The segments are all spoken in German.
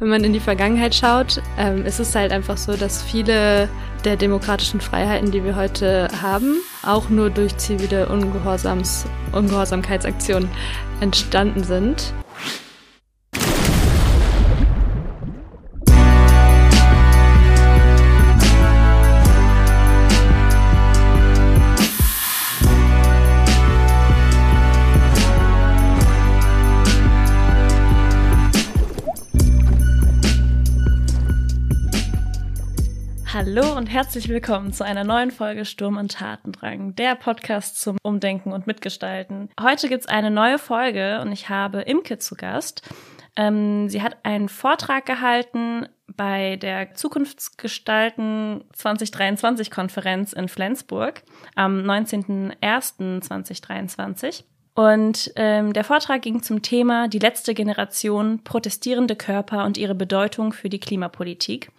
Wenn man in die Vergangenheit schaut, ähm, ist es halt einfach so, dass viele der demokratischen Freiheiten, die wir heute haben, auch nur durch zivile Ungehorsams Ungehorsamkeitsaktionen entstanden sind. Hallo und herzlich willkommen zu einer neuen Folge Sturm und Tatendrang, der Podcast zum Umdenken und Mitgestalten. Heute gibt's eine neue Folge und ich habe Imke zu Gast. Ähm, sie hat einen Vortrag gehalten bei der Zukunftsgestalten 2023 Konferenz in Flensburg am 19.01.2023. Und ähm, der Vortrag ging zum Thema Die letzte Generation, protestierende Körper und ihre Bedeutung für die Klimapolitik.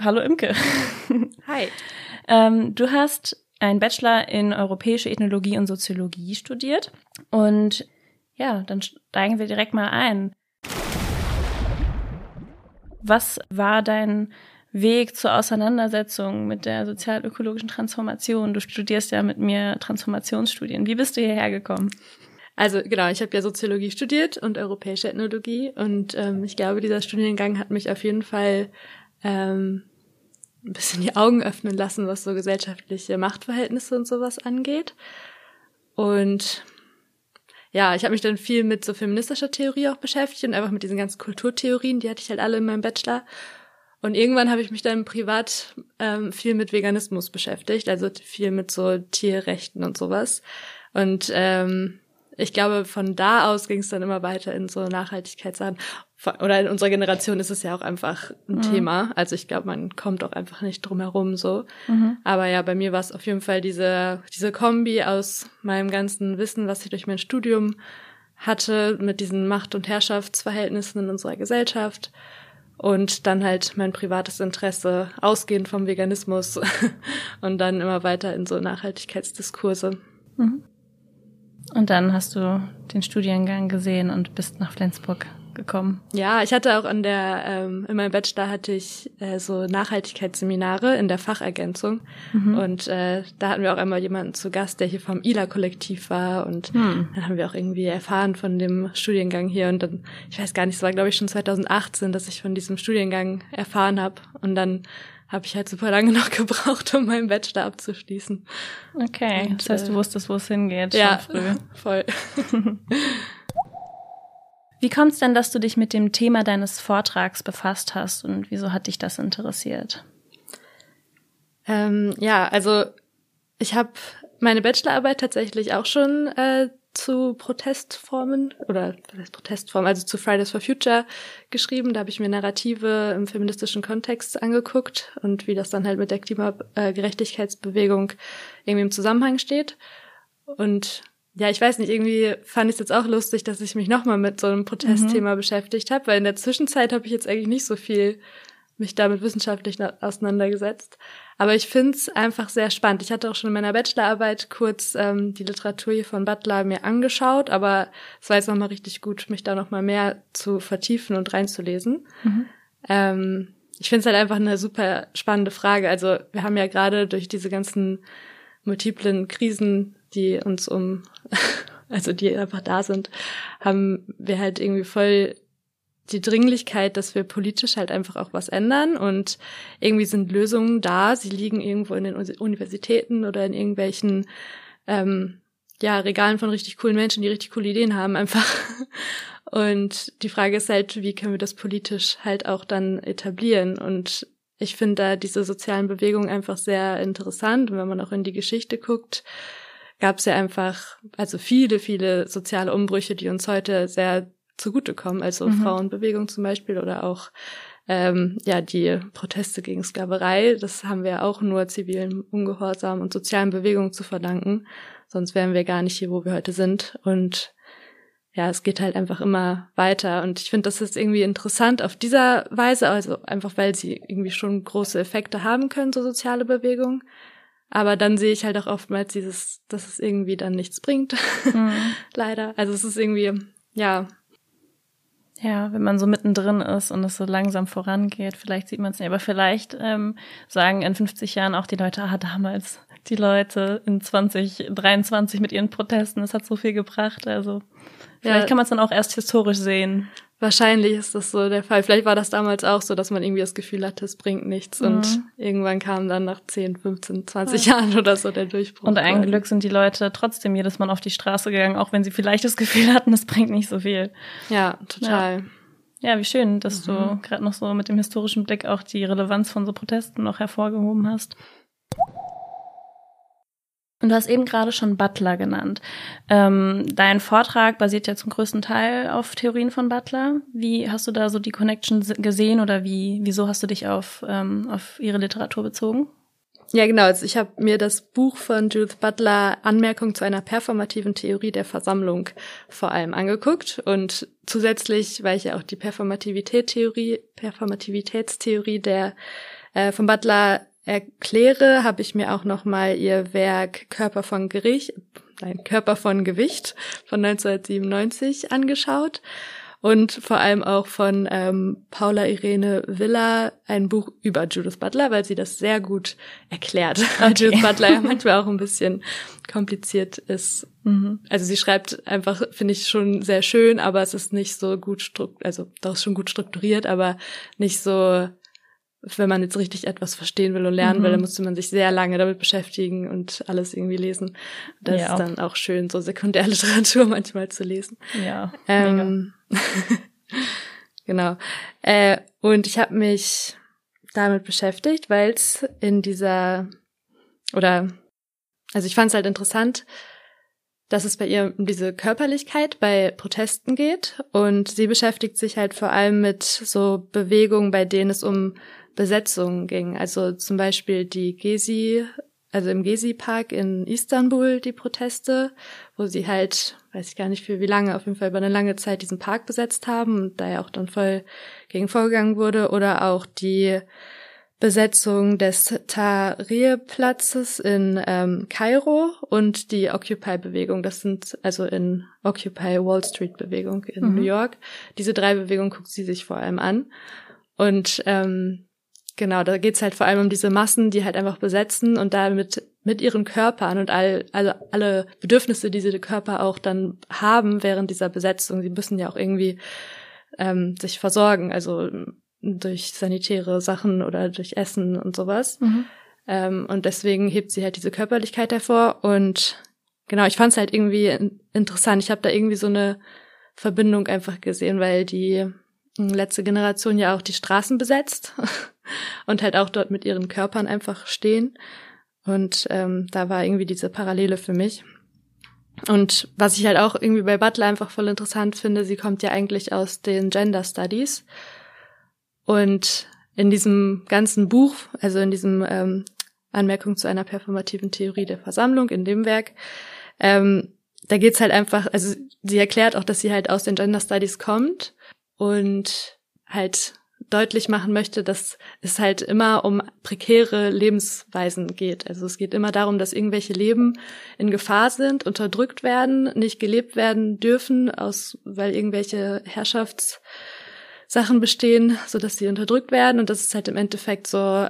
Hallo Imke. Hi. ähm, du hast einen Bachelor in europäische Ethnologie und Soziologie studiert. Und ja, dann steigen wir direkt mal ein. Was war dein Weg zur Auseinandersetzung mit der sozial-ökologischen Transformation? Du studierst ja mit mir Transformationsstudien. Wie bist du hierher gekommen? Also genau, ich habe ja Soziologie studiert und europäische Ethnologie und ähm, ich glaube, dieser Studiengang hat mich auf jeden Fall ähm, ein bisschen die Augen öffnen lassen, was so gesellschaftliche Machtverhältnisse und sowas angeht. Und ja, ich habe mich dann viel mit so feministischer Theorie auch beschäftigt und einfach mit diesen ganzen Kulturtheorien, die hatte ich halt alle in meinem Bachelor. Und irgendwann habe ich mich dann privat ähm, viel mit Veganismus beschäftigt, also viel mit so Tierrechten und sowas. Und ähm, ich glaube, von da aus ging es dann immer weiter in so Nachhaltigkeitssachen. Oder in unserer Generation ist es ja auch einfach ein mhm. Thema. Also ich glaube, man kommt auch einfach nicht drum herum so. Mhm. Aber ja, bei mir war es auf jeden Fall diese, diese Kombi aus meinem ganzen Wissen, was ich durch mein Studium hatte, mit diesen Macht- und Herrschaftsverhältnissen in unserer Gesellschaft. Und dann halt mein privates Interesse, ausgehend vom Veganismus und dann immer weiter in so Nachhaltigkeitsdiskurse. Mhm. Und dann hast du den Studiengang gesehen und bist nach Flensburg gekommen. Ja, ich hatte auch an der, ähm, in meinem Bachelor hatte ich äh, so Nachhaltigkeitsseminare in der Fachergänzung. Mhm. Und äh, da hatten wir auch einmal jemanden zu Gast, der hier vom ILA-Kollektiv war. Und mhm. dann haben wir auch irgendwie erfahren von dem Studiengang hier. Und dann, ich weiß gar nicht, es war glaube ich schon 2018, dass ich von diesem Studiengang erfahren habe. Und dann habe ich halt super lange noch gebraucht, um meinen Bachelor abzuschließen. Okay, Und, das heißt, du äh, wusstest, wo es hingeht. Ja, früh. voll. Wie kommt es denn, dass du dich mit dem Thema deines Vortrags befasst hast und wieso hat dich das interessiert? Ähm, ja, also ich habe meine Bachelorarbeit tatsächlich auch schon äh, zu Protestformen oder Protestformen, also zu Fridays for Future geschrieben. Da habe ich mir Narrative im feministischen Kontext angeguckt und wie das dann halt mit der Klimagerechtigkeitsbewegung irgendwie im Zusammenhang steht. Und ja, ich weiß nicht, irgendwie fand ich es jetzt auch lustig, dass ich mich nochmal mit so einem Protestthema mhm. beschäftigt habe, weil in der Zwischenzeit habe ich jetzt eigentlich nicht so viel mich damit wissenschaftlich auseinandergesetzt. Aber ich finde es einfach sehr spannend. Ich hatte auch schon in meiner Bachelorarbeit kurz ähm, die Literatur hier von Butler mir angeschaut, aber es war jetzt nochmal richtig gut, mich da nochmal mehr zu vertiefen und reinzulesen. Mhm. Ähm, ich finde es halt einfach eine super spannende Frage. Also wir haben ja gerade durch diese ganzen multiplen Krisen, die uns um, also die einfach da sind, haben wir halt irgendwie voll die Dringlichkeit, dass wir politisch halt einfach auch was ändern und irgendwie sind Lösungen da. Sie liegen irgendwo in den Universitäten oder in irgendwelchen ähm, ja Regalen von richtig coolen Menschen, die richtig coole Ideen haben einfach. Und die Frage ist halt, wie können wir das politisch halt auch dann etablieren? Und ich finde da diese sozialen Bewegungen einfach sehr interessant. Wenn man auch in die Geschichte guckt, gab es ja einfach also viele, viele soziale Umbrüche, die uns heute sehr zugutekommen, also mhm. Frauenbewegung zum Beispiel oder auch ähm, ja die Proteste gegen Sklaverei. Das haben wir auch nur zivilen Ungehorsam und sozialen Bewegungen zu verdanken. Sonst wären wir gar nicht hier, wo wir heute sind. Und ja, es geht halt einfach immer weiter. Und ich finde, das ist irgendwie interessant auf dieser Weise, also einfach weil sie irgendwie schon große Effekte haben können, so soziale Bewegungen. Aber dann sehe ich halt auch oftmals dieses, dass es irgendwie dann nichts bringt. Mhm. Leider. Also es ist irgendwie, ja, Ja, wenn man so mittendrin ist und es so langsam vorangeht, vielleicht sieht man es nicht. Aber vielleicht ähm, sagen in 50 Jahren auch die Leute, ah, damals die Leute in 2023 mit ihren Protesten, das hat so viel gebracht. Also vielleicht ja. kann man es dann auch erst historisch sehen. Wahrscheinlich ist das so der Fall. Vielleicht war das damals auch so, dass man irgendwie das Gefühl hatte, es bringt nichts. Mhm. Und irgendwann kam dann nach 10, 15, 20 ja. Jahren oder so der Durchbruch. Und ein Glück sind die Leute trotzdem jedes Mal auf die Straße gegangen, auch wenn sie vielleicht das Gefühl hatten, es bringt nicht so viel. Ja, total. Ja, ja wie schön, dass mhm. du gerade noch so mit dem historischen Blick auch die Relevanz von so Protesten noch hervorgehoben hast. Und du hast eben gerade schon Butler genannt. Ähm, dein Vortrag basiert ja zum größten Teil auf Theorien von Butler. Wie hast du da so die Connection gesehen oder wie, wieso hast du dich auf, ähm, auf ihre Literatur bezogen? Ja, genau. Also ich habe mir das Buch von Judith Butler Anmerkung zu einer performativen Theorie der Versammlung vor allem angeguckt und zusätzlich, weil ich ja auch die Performativität-Theorie, Performativitätstheorie der äh, von Butler erkläre, habe ich mir auch noch mal ihr Werk Körper von Gericht, nein, Körper von Gewicht von 1997 angeschaut und vor allem auch von ähm, Paula Irene Villa ein Buch über Judith Butler, weil sie das sehr gut erklärt. Okay. Judith Butler ja manchmal auch ein bisschen kompliziert ist. Mhm. Also sie schreibt einfach, finde ich schon sehr schön, aber es ist nicht so gut strukturiert, also doch ist schon gut strukturiert, aber nicht so wenn man jetzt richtig etwas verstehen will und lernen mhm. will, dann musste man sich sehr lange damit beschäftigen und alles irgendwie lesen. Das ja. ist dann auch schön, so Sekundärliteratur manchmal zu lesen. Ja. Ähm, genau. Äh, und ich habe mich damit beschäftigt, weil es in dieser oder also ich fand es halt interessant, dass es bei ihr um diese Körperlichkeit bei Protesten geht und sie beschäftigt sich halt vor allem mit so Bewegungen, bei denen es um Besetzungen ging. Also zum Beispiel die Gezi, also im Gezi-Park in Istanbul die Proteste, wo sie halt, weiß ich gar nicht für wie lange, auf jeden Fall über eine lange Zeit diesen Park besetzt haben und da ja auch dann voll gegen vorgegangen wurde. Oder auch die Besetzung des Tahrir-Platzes in ähm, Kairo und die Occupy-Bewegung. Das sind also in Occupy Wall Street-Bewegung in mhm. New York. Diese drei Bewegungen guckt sie sich vor allem an. Und ähm, Genau, da geht's halt vor allem um diese Massen, die halt einfach besetzen und damit mit ihren Körpern und all, also alle Bedürfnisse, die diese Körper auch dann haben während dieser Besetzung. Sie müssen ja auch irgendwie ähm, sich versorgen, also durch sanitäre Sachen oder durch Essen und sowas. Mhm. Ähm, und deswegen hebt sie halt diese Körperlichkeit hervor. Und genau, ich fand es halt irgendwie interessant. Ich habe da irgendwie so eine Verbindung einfach gesehen, weil die letzte Generation ja auch die Straßen besetzt und halt auch dort mit ihren Körpern einfach stehen. Und ähm, da war irgendwie diese Parallele für mich. Und was ich halt auch irgendwie bei Butler einfach voll interessant finde, sie kommt ja eigentlich aus den Gender Studies. Und in diesem ganzen Buch, also in diesem ähm, Anmerkung zu einer performativen Theorie der Versammlung, in dem Werk, ähm, da geht's halt einfach, also sie erklärt auch, dass sie halt aus den Gender Studies kommt und halt deutlich machen möchte, dass es halt immer um prekäre Lebensweisen geht. Also es geht immer darum, dass irgendwelche Leben in Gefahr sind, unterdrückt werden, nicht gelebt werden dürfen, aus, weil irgendwelche Herrschaftssachen bestehen, so dass sie unterdrückt werden und dass es halt im Endeffekt so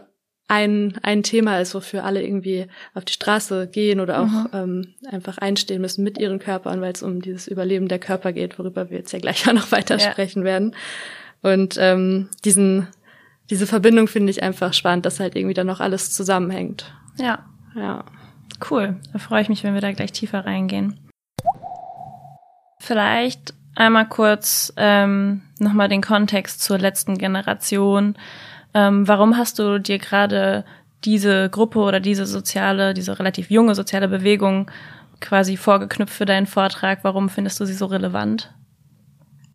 ein, ein Thema ist, wofür alle irgendwie auf die Straße gehen oder auch mhm. ähm, einfach einstehen müssen mit ihren Körpern, weil es um dieses Überleben der Körper geht, worüber wir jetzt ja gleich auch noch weiter ja. sprechen werden. Und ähm, diesen, diese Verbindung finde ich einfach spannend, dass halt irgendwie dann noch alles zusammenhängt. Ja. Ja. Cool. Da freue ich mich, wenn wir da gleich tiefer reingehen. Vielleicht einmal kurz ähm, nochmal den Kontext zur letzten Generation. Ähm, warum hast du dir gerade diese Gruppe oder diese soziale, diese relativ junge soziale Bewegung quasi vorgeknüpft für deinen Vortrag? Warum findest du sie so relevant?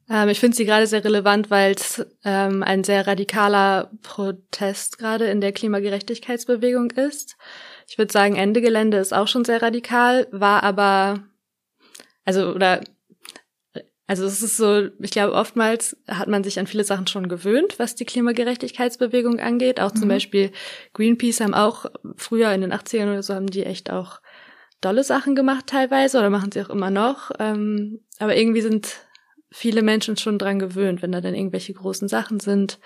Ähm, ich finde sie gerade sehr relevant, weil es ähm, ein sehr radikaler Protest gerade in der Klimagerechtigkeitsbewegung ist. Ich würde sagen, Ende Gelände ist auch schon sehr radikal, war aber, also, oder, also es ist so, ich glaube, oftmals hat man sich an viele Sachen schon gewöhnt, was die Klimagerechtigkeitsbewegung angeht. Auch zum mhm. Beispiel Greenpeace haben auch früher in den 80ern oder so haben die echt auch dolle Sachen gemacht teilweise oder machen sie auch immer noch. Ähm, aber irgendwie sind viele Menschen schon dran gewöhnt, wenn da dann irgendwelche großen Sachen sind.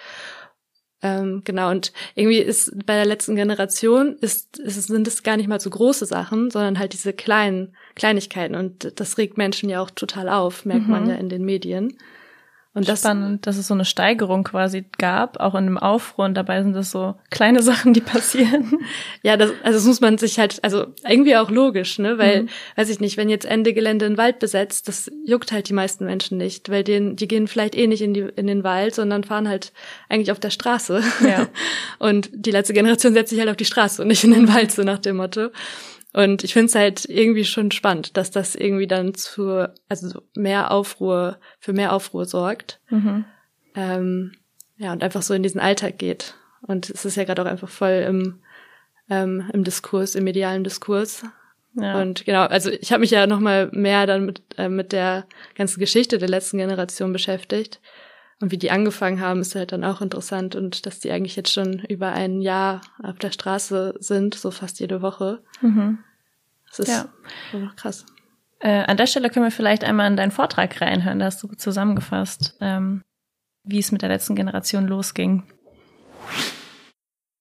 Ähm, genau, und irgendwie ist bei der letzten Generation ist, ist, sind es gar nicht mal so große Sachen, sondern halt diese kleinen Kleinigkeiten. Und das regt Menschen ja auch total auf, merkt mhm. man ja in den Medien. Und das, Spannend, dass es so eine Steigerung quasi gab, auch in einem Aufruhr und dabei sind das so kleine Sachen, die passieren. Ja, das, also das muss man sich halt, also irgendwie auch logisch, ne, weil, mhm. weiß ich nicht, wenn jetzt Ende Gelände in Wald besetzt, das juckt halt die meisten Menschen nicht, weil denen, die gehen vielleicht eh nicht in die, in den Wald, sondern fahren halt eigentlich auf der Straße. Ja. Und die letzte Generation setzt sich halt auf die Straße und nicht in den. Wald, so nach dem Motto. Und ich finde es halt irgendwie schon spannend, dass das irgendwie dann zu, also mehr Aufruhr, für mehr Aufruhr sorgt. Mhm. Ähm, ja, und einfach so in diesen Alltag geht. Und es ist ja gerade auch einfach voll im, ähm, im Diskurs, im medialen Diskurs. Ja. Und genau, also ich habe mich ja noch mal mehr dann mit, äh, mit der ganzen Geschichte der letzten Generation beschäftigt. Und wie die angefangen haben, ist halt dann auch interessant. Und dass die eigentlich jetzt schon über ein Jahr auf der Straße sind, so fast jede Woche. Mhm. Das ist ja. noch krass. Äh, an der Stelle können wir vielleicht einmal in deinen Vortrag reinhören. Da hast du zusammengefasst, ähm, wie es mit der letzten Generation losging.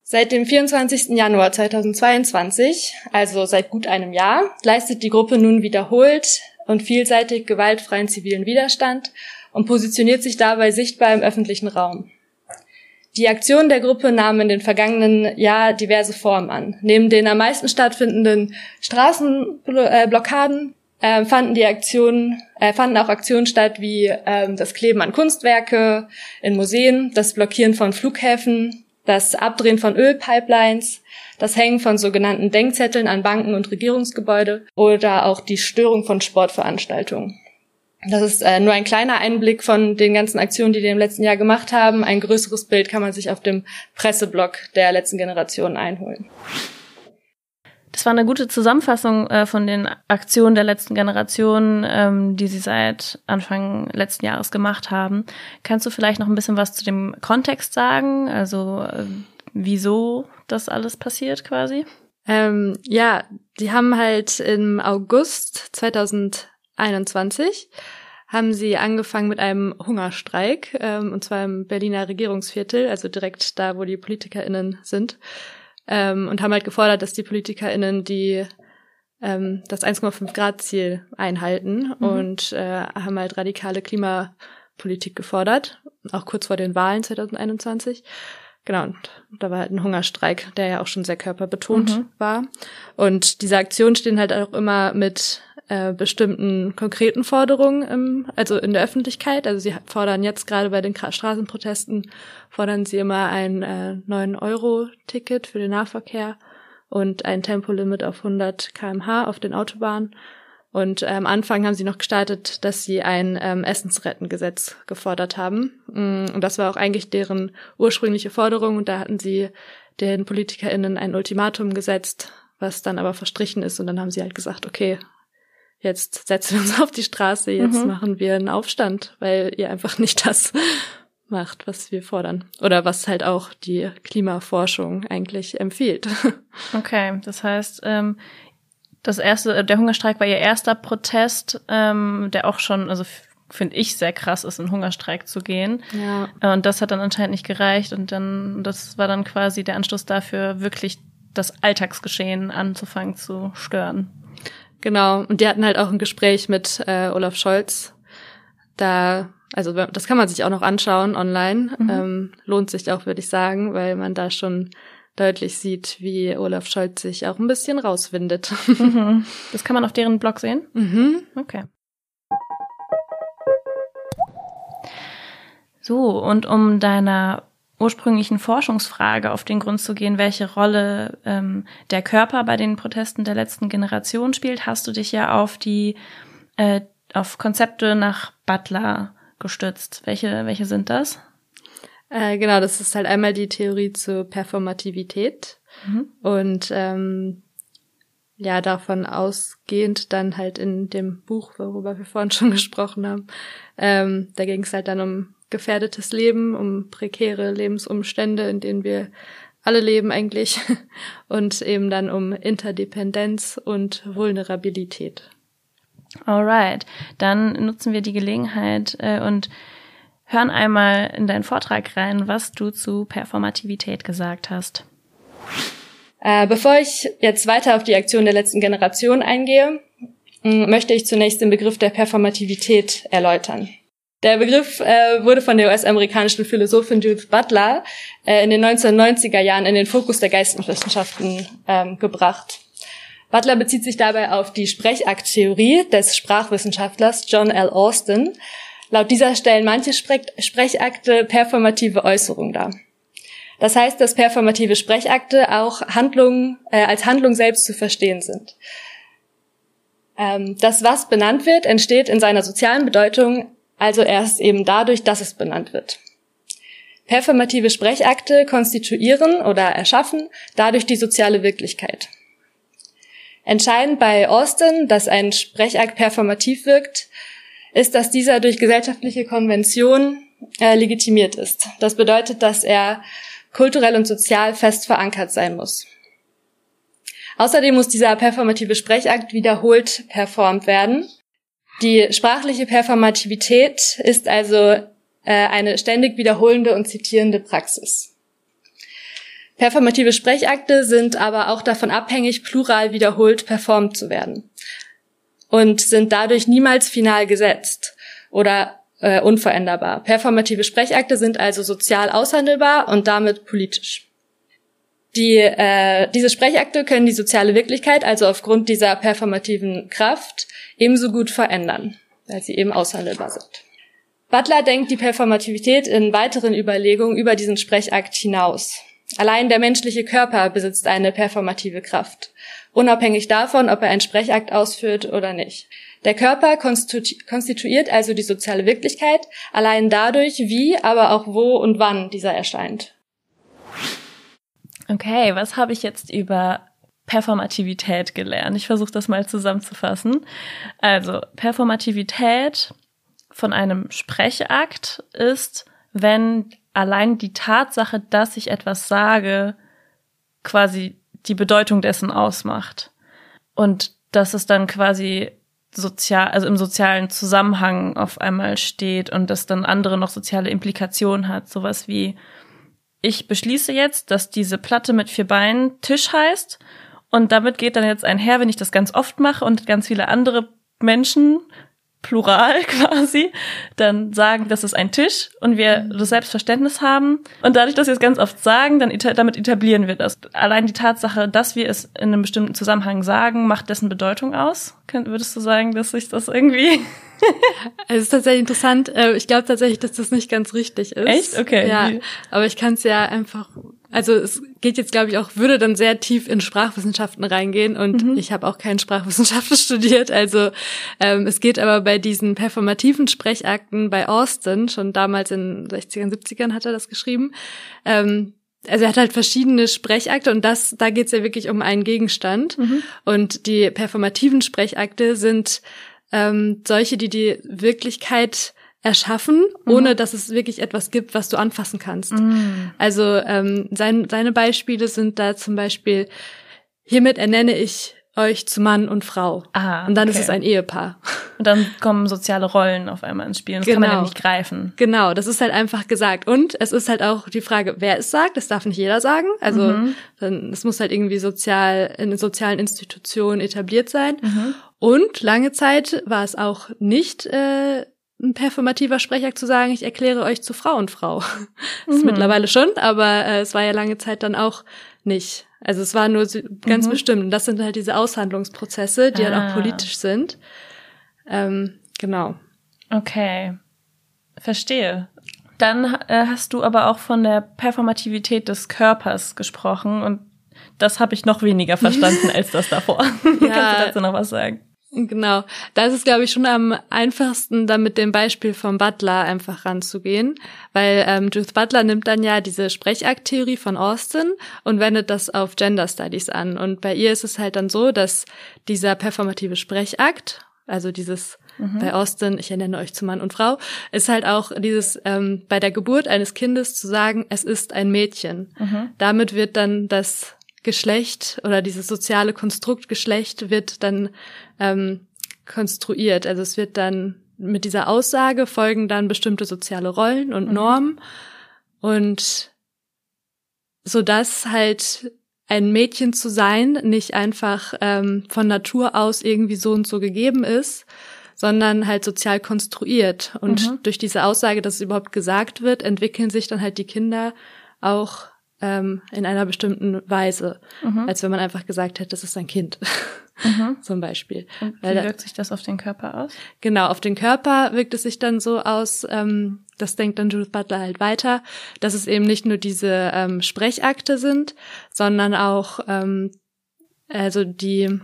Seit dem 24. Januar 2022, also seit gut einem Jahr, leistet die Gruppe nun wiederholt und vielseitig gewaltfreien zivilen Widerstand und positioniert sich dabei sichtbar im öffentlichen Raum. Die Aktionen der Gruppe nahmen in den vergangenen Jahr diverse Formen an. Neben den am meisten stattfindenden Straßenblockaden äh, fanden die Aktionen, äh, fanden auch Aktionen statt wie äh, das Kleben an Kunstwerke in Museen, das Blockieren von Flughäfen, das Abdrehen von Ölpipelines, das Hängen von sogenannten Denkzetteln an Banken und Regierungsgebäude oder auch die Störung von Sportveranstaltungen. Das ist äh, nur ein kleiner Einblick von den ganzen Aktionen, die wir im letzten Jahr gemacht haben. Ein größeres Bild kann man sich auf dem Presseblog der letzten Generation einholen. Das war eine gute Zusammenfassung äh, von den Aktionen der letzten Generation, ähm, die Sie seit Anfang letzten Jahres gemacht haben. Kannst du vielleicht noch ein bisschen was zu dem Kontext sagen? Also äh, wieso das alles passiert quasi? Ähm, ja, die haben halt im August 2021 haben sie angefangen mit einem Hungerstreik, ähm, und zwar im Berliner Regierungsviertel, also direkt da, wo die PolitikerInnen sind, ähm, und haben halt gefordert, dass die PolitikerInnen die ähm, das 1,5 Grad Ziel einhalten mhm. und äh, haben halt radikale Klimapolitik gefordert, auch kurz vor den Wahlen 2021. Genau, und da war halt ein Hungerstreik, der ja auch schon sehr körperbetont mhm. war. Und diese Aktionen stehen halt auch immer mit äh, bestimmten konkreten Forderungen, im, also in der Öffentlichkeit. Also sie fordern jetzt gerade bei den Straßenprotesten, fordern sie immer ein äh, 9-Euro-Ticket für den Nahverkehr und ein Tempolimit auf 100 kmh auf den Autobahnen. Und äh, am Anfang haben sie noch gestartet, dass sie ein ähm, Essensrettengesetz gefordert haben. Mm, und das war auch eigentlich deren ursprüngliche Forderung. Und da hatten sie den PolitikerInnen ein Ultimatum gesetzt, was dann aber verstrichen ist. Und dann haben sie halt gesagt, okay, jetzt setzen wir uns auf die Straße, jetzt mhm. machen wir einen Aufstand, weil ihr einfach nicht das macht, was wir fordern. Oder was halt auch die Klimaforschung eigentlich empfiehlt. Okay, das heißt, ähm, das erste, der Hungerstreik war ihr erster Protest, ähm, der auch schon, also finde ich sehr krass ist, in Hungerstreik zu gehen. Ja. Und das hat dann anscheinend nicht gereicht und dann, das war dann quasi der Anschluss dafür, wirklich das Alltagsgeschehen anzufangen zu stören. Genau, und die hatten halt auch ein Gespräch mit äh, Olaf Scholz. Da, also das kann man sich auch noch anschauen online. Mhm. Ähm, lohnt sich auch, würde ich sagen, weil man da schon deutlich sieht, wie Olaf Scholz sich auch ein bisschen rauswindet. Mhm. Das kann man auf deren Blog sehen? Mhm. Okay. So, und um deiner ursprünglichen Forschungsfrage auf den Grund zu gehen, welche Rolle ähm, der Körper bei den Protesten der letzten Generation spielt, hast du dich ja auf die äh, auf Konzepte nach Butler gestützt. Welche welche sind das? Äh, genau, das ist halt einmal die Theorie zur Performativität mhm. und ähm, ja davon ausgehend dann halt in dem Buch, worüber wir vorhin schon gesprochen haben, ähm, da ging es halt dann um gefährdetes Leben, um prekäre Lebensumstände, in denen wir alle leben eigentlich und eben dann um Interdependenz und Vulnerabilität. Alright, dann nutzen wir die Gelegenheit äh, und hören einmal in deinen Vortrag rein, was du zu Performativität gesagt hast. Äh, bevor ich jetzt weiter auf die Aktion der letzten Generation eingehe, möchte ich zunächst den Begriff der Performativität erläutern. Der Begriff äh, wurde von der US-amerikanischen Philosophin Judith Butler äh, in den 1990er Jahren in den Fokus der Geisteswissenschaften ähm, gebracht. Butler bezieht sich dabei auf die Sprechakttheorie des Sprachwissenschaftlers John L. Austin. Laut dieser stellen manche Spre Sprechakte performative Äußerungen dar. Das heißt, dass performative Sprechakte auch Handlungen äh, als Handlung selbst zu verstehen sind. Ähm, das, was benannt wird, entsteht in seiner sozialen Bedeutung also erst eben dadurch, dass es benannt wird. Performative Sprechakte konstituieren oder erschaffen dadurch die soziale Wirklichkeit. Entscheidend bei Austin, dass ein Sprechakt performativ wirkt, ist, dass dieser durch gesellschaftliche Konvention äh, legitimiert ist. Das bedeutet, dass er kulturell und sozial fest verankert sein muss. Außerdem muss dieser performative Sprechakt wiederholt performt werden. Die sprachliche Performativität ist also äh, eine ständig wiederholende und zitierende Praxis. Performative Sprechakte sind aber auch davon abhängig, plural wiederholt performt zu werden und sind dadurch niemals final gesetzt oder äh, unveränderbar. Performative Sprechakte sind also sozial aushandelbar und damit politisch. Die, äh, diese Sprechakte können die soziale Wirklichkeit also aufgrund dieser performativen Kraft ebenso gut verändern, weil sie eben aushandelbar sind. Butler denkt die Performativität in weiteren Überlegungen über diesen Sprechakt hinaus. Allein der menschliche Körper besitzt eine performative Kraft, unabhängig davon, ob er einen Sprechakt ausführt oder nicht. Der Körper konstituiert also die soziale Wirklichkeit, allein dadurch, wie, aber auch wo und wann dieser erscheint. Okay, was habe ich jetzt über Performativität gelernt? Ich versuche das mal zusammenzufassen. Also, Performativität von einem Sprechakt ist, wenn allein die Tatsache, dass ich etwas sage, quasi die Bedeutung dessen ausmacht. Und dass es dann quasi sozial, also im sozialen Zusammenhang auf einmal steht und das dann andere noch soziale Implikationen hat. Sowas wie, ich beschließe jetzt, dass diese Platte mit vier Beinen Tisch heißt. Und damit geht dann jetzt einher, wenn ich das ganz oft mache und ganz viele andere Menschen Plural quasi, dann sagen, das ist ein Tisch und wir das Selbstverständnis haben. Und dadurch, dass wir es ganz oft sagen, dann damit etablieren wir das. Allein die Tatsache, dass wir es in einem bestimmten Zusammenhang sagen, macht dessen Bedeutung aus. Würdest du sagen, dass sich das irgendwie es ist tatsächlich interessant. Äh, ich glaube tatsächlich, dass das nicht ganz richtig ist. Echt? Okay. Ja, aber ich kann es ja einfach also es geht jetzt, glaube ich, auch, würde dann sehr tief in Sprachwissenschaften reingehen und mhm. ich habe auch keinen Sprachwissenschaften studiert. Also ähm, es geht aber bei diesen performativen Sprechakten bei Austin, schon damals in 60ern, 70ern hat er das geschrieben, ähm, also er hat halt verschiedene Sprechakte und das, da geht's ja wirklich um einen Gegenstand. Mhm. Und die performativen Sprechakte sind ähm, solche, die die Wirklichkeit erschaffen, mhm. ohne dass es wirklich etwas gibt, was du anfassen kannst. Mhm. Also ähm, sein, seine Beispiele sind da zum Beispiel, hiermit ernenne ich euch zu Mann und Frau. Ah, und dann okay. ist es ein Ehepaar. Und dann kommen soziale Rollen auf einmal ins Spiel. Das genau. kann man ja genau. nicht greifen. Genau, das ist halt einfach gesagt. Und es ist halt auch die Frage, wer es sagt. Das darf nicht jeder sagen. Also mhm. dann, es muss halt irgendwie sozial in sozialen Institutionen etabliert sein. Mhm. Und lange Zeit war es auch nicht äh, ein performativer Sprechakt zu sagen, ich erkläre euch zu Frau und Frau. Das ist mhm. mittlerweile schon, aber äh, es war ja lange Zeit dann auch nicht. Also es war nur ganz mhm. bestimmt. Und das sind halt diese Aushandlungsprozesse, die ah. dann auch politisch sind. Ähm, genau. Okay. Verstehe. Dann äh, hast du aber auch von der Performativität des Körpers gesprochen und das habe ich noch weniger verstanden als das davor. Ja. Kannst du dazu noch was sagen? Genau. Da ist es, glaube ich, schon am einfachsten, da mit dem Beispiel vom Butler einfach ranzugehen, weil ähm, Judith Butler nimmt dann ja diese Sprechakttheorie von Austin und wendet das auf Gender Studies an. Und bei ihr ist es halt dann so, dass dieser performative Sprechakt, also dieses mhm. bei Austin, ich ernenne euch zu Mann und Frau, ist halt auch dieses ähm, bei der Geburt eines Kindes zu sagen, es ist ein Mädchen. Mhm. Damit wird dann das Geschlecht oder dieses soziale Konstrukt Geschlecht wird dann ähm, konstruiert. Also es wird dann mit dieser Aussage folgen dann bestimmte soziale Rollen und mhm. Normen und so dass halt ein Mädchen zu sein nicht einfach ähm, von Natur aus irgendwie so und so gegeben ist, sondern halt sozial konstruiert. Und mhm. durch diese Aussage, dass es überhaupt gesagt wird, entwickeln sich dann halt die Kinder auch ähm, in einer bestimmten Weise, mhm. als wenn man einfach gesagt hätte, das ist ein Kind. Mhm. Zum Beispiel. Und wie Weil, wirkt sich das auf den Körper aus? Genau, auf den Körper wirkt es sich dann so aus, ähm, das denkt dann Judith Butler halt weiter, dass es eben nicht nur diese ähm, Sprechakte sind, sondern auch ähm, also die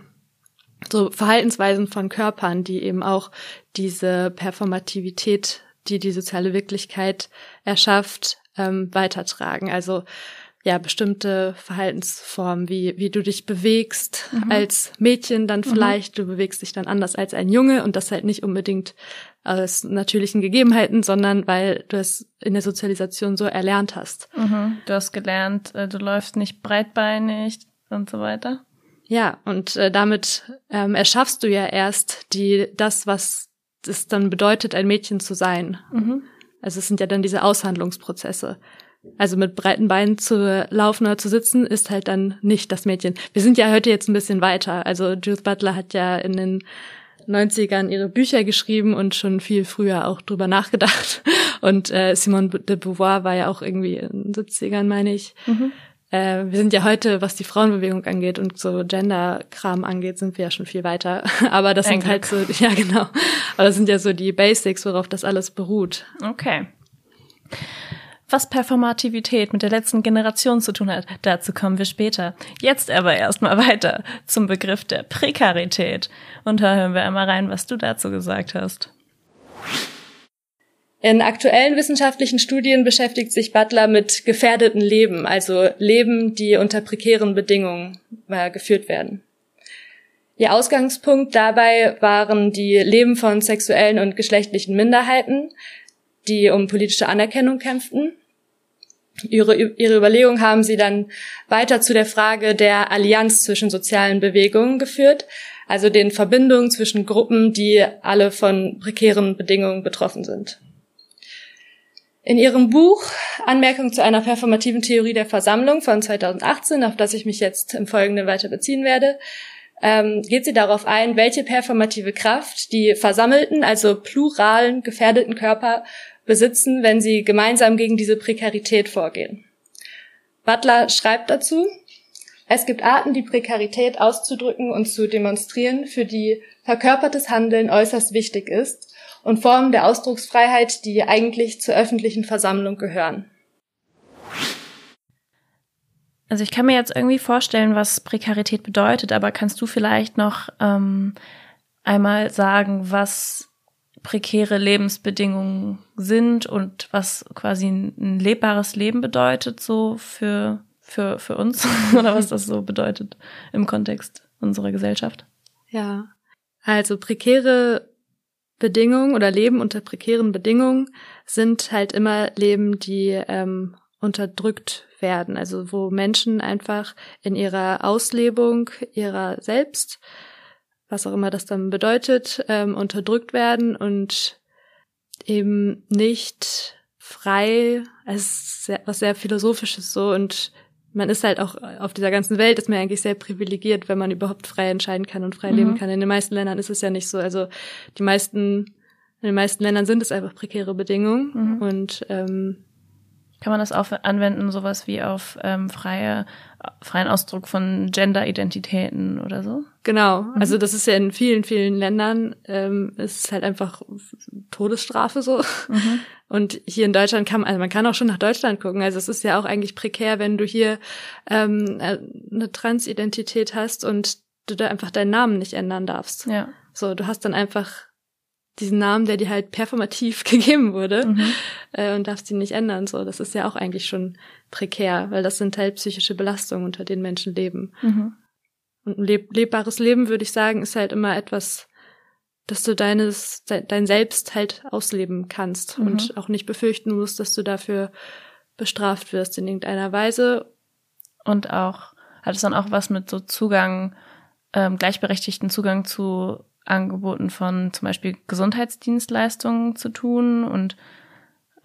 so Verhaltensweisen von Körpern, die eben auch diese Performativität, die die soziale Wirklichkeit erschafft, ähm, weitertragen. Also ja bestimmte Verhaltensformen, wie wie du dich bewegst mhm. als Mädchen dann mhm. vielleicht, mhm. du bewegst dich dann anders als ein Junge und das halt nicht unbedingt aus natürlichen Gegebenheiten, sondern weil du es in der Sozialisation so erlernt hast. Mhm. Du hast gelernt, äh, du läufst nicht breitbeinig und so weiter. Ja, und äh, damit ähm, erschaffst du ja erst die das, was es dann bedeutet, ein Mädchen zu sein. Mhm. Also es sind ja dann diese Aushandlungsprozesse. Also mit breiten Beinen zu laufen oder zu sitzen, ist halt dann nicht das Mädchen. Wir sind ja heute jetzt ein bisschen weiter. Also Judith Butler hat ja in den 90ern ihre Bücher geschrieben und schon viel früher auch drüber nachgedacht. Und äh, Simone de Beauvoir war ja auch irgendwie in den 70ern, meine ich. Mhm. Äh, wir sind ja heute, was die Frauenbewegung angeht und so Gender-Kram angeht, sind wir ja schon viel weiter. Aber das Ein sind halt so, ja genau. Aber das sind ja so die Basics, worauf das alles beruht. Okay. Was Performativität mit der letzten Generation zu tun hat, dazu kommen wir später. Jetzt aber erstmal weiter zum Begriff der Prekarität. Und da hören wir einmal rein, was du dazu gesagt hast. In aktuellen wissenschaftlichen Studien beschäftigt sich Butler mit gefährdeten Leben, also Leben, die unter prekären Bedingungen äh, geführt werden. Ihr Ausgangspunkt dabei waren die Leben von sexuellen und geschlechtlichen Minderheiten, die um politische Anerkennung kämpften Ihre, ihre Überlegung haben sie dann weiter zu der Frage der Allianz zwischen sozialen Bewegungen geführt, also den Verbindungen zwischen Gruppen, die alle von prekären Bedingungen betroffen sind. In ihrem Buch Anmerkung zu einer performativen Theorie der Versammlung von 2018, auf das ich mich jetzt im Folgenden weiter beziehen werde, ähm, geht sie darauf ein, welche performative Kraft die versammelten, also pluralen, gefährdeten Körper besitzen, wenn sie gemeinsam gegen diese Prekarität vorgehen. Butler schreibt dazu, es gibt Arten, die Prekarität auszudrücken und zu demonstrieren, für die verkörpertes Handeln äußerst wichtig ist und Formen der Ausdrucksfreiheit, die eigentlich zur öffentlichen Versammlung gehören. Also ich kann mir jetzt irgendwie vorstellen, was Prekarität bedeutet, aber kannst du vielleicht noch ähm, einmal sagen, was prekäre Lebensbedingungen sind und was quasi ein, lebbares Leben bedeutet, so für, für, für uns? Oder was das so bedeutet im Kontext unserer Gesellschaft. Ja, also prekäre Bedingungen oder Leben unter prekären Bedingungen sind halt immer Leben, die ähm, unterdrückt werden, also wo Menschen einfach in ihrer Auslebung ihrer selbst was auch immer das dann bedeutet, ähm, unterdrückt werden und eben nicht frei, es ist sehr, was sehr philosophisches so und man ist halt auch auf dieser ganzen Welt ist man eigentlich sehr privilegiert, wenn man überhaupt frei entscheiden kann und frei mhm. leben kann. In den meisten Ländern ist es ja nicht so. Also die meisten, in den meisten Ländern sind es einfach prekäre Bedingungen mhm. und ähm, kann man das auch anwenden, sowas wie auf ähm, freie, freien Ausdruck von Gender-Identitäten oder so? Genau. Mhm. Also das ist ja in vielen, vielen Ländern ähm, ist halt einfach Todesstrafe so. Mhm. Und hier in Deutschland kann man, also man kann auch schon nach Deutschland gucken. Also es ist ja auch eigentlich prekär, wenn du hier ähm, äh, eine Transidentität hast und du da einfach deinen Namen nicht ändern darfst. Ja. So, du hast dann einfach diesen Namen, der dir halt performativ gegeben wurde mhm. äh, und darfst ihn nicht ändern. So, das ist ja auch eigentlich schon prekär, weil das sind halt psychische Belastungen, unter denen Menschen leben. Mhm. Und ein leb lebbares Leben, würde ich sagen, ist halt immer etwas, dass du deines, dein Selbst halt ausleben kannst mhm. und auch nicht befürchten musst, dass du dafür bestraft wirst in irgendeiner Weise. Und auch, hat es dann auch was mit so Zugang, ähm, gleichberechtigten Zugang zu Angeboten von zum Beispiel Gesundheitsdienstleistungen zu tun und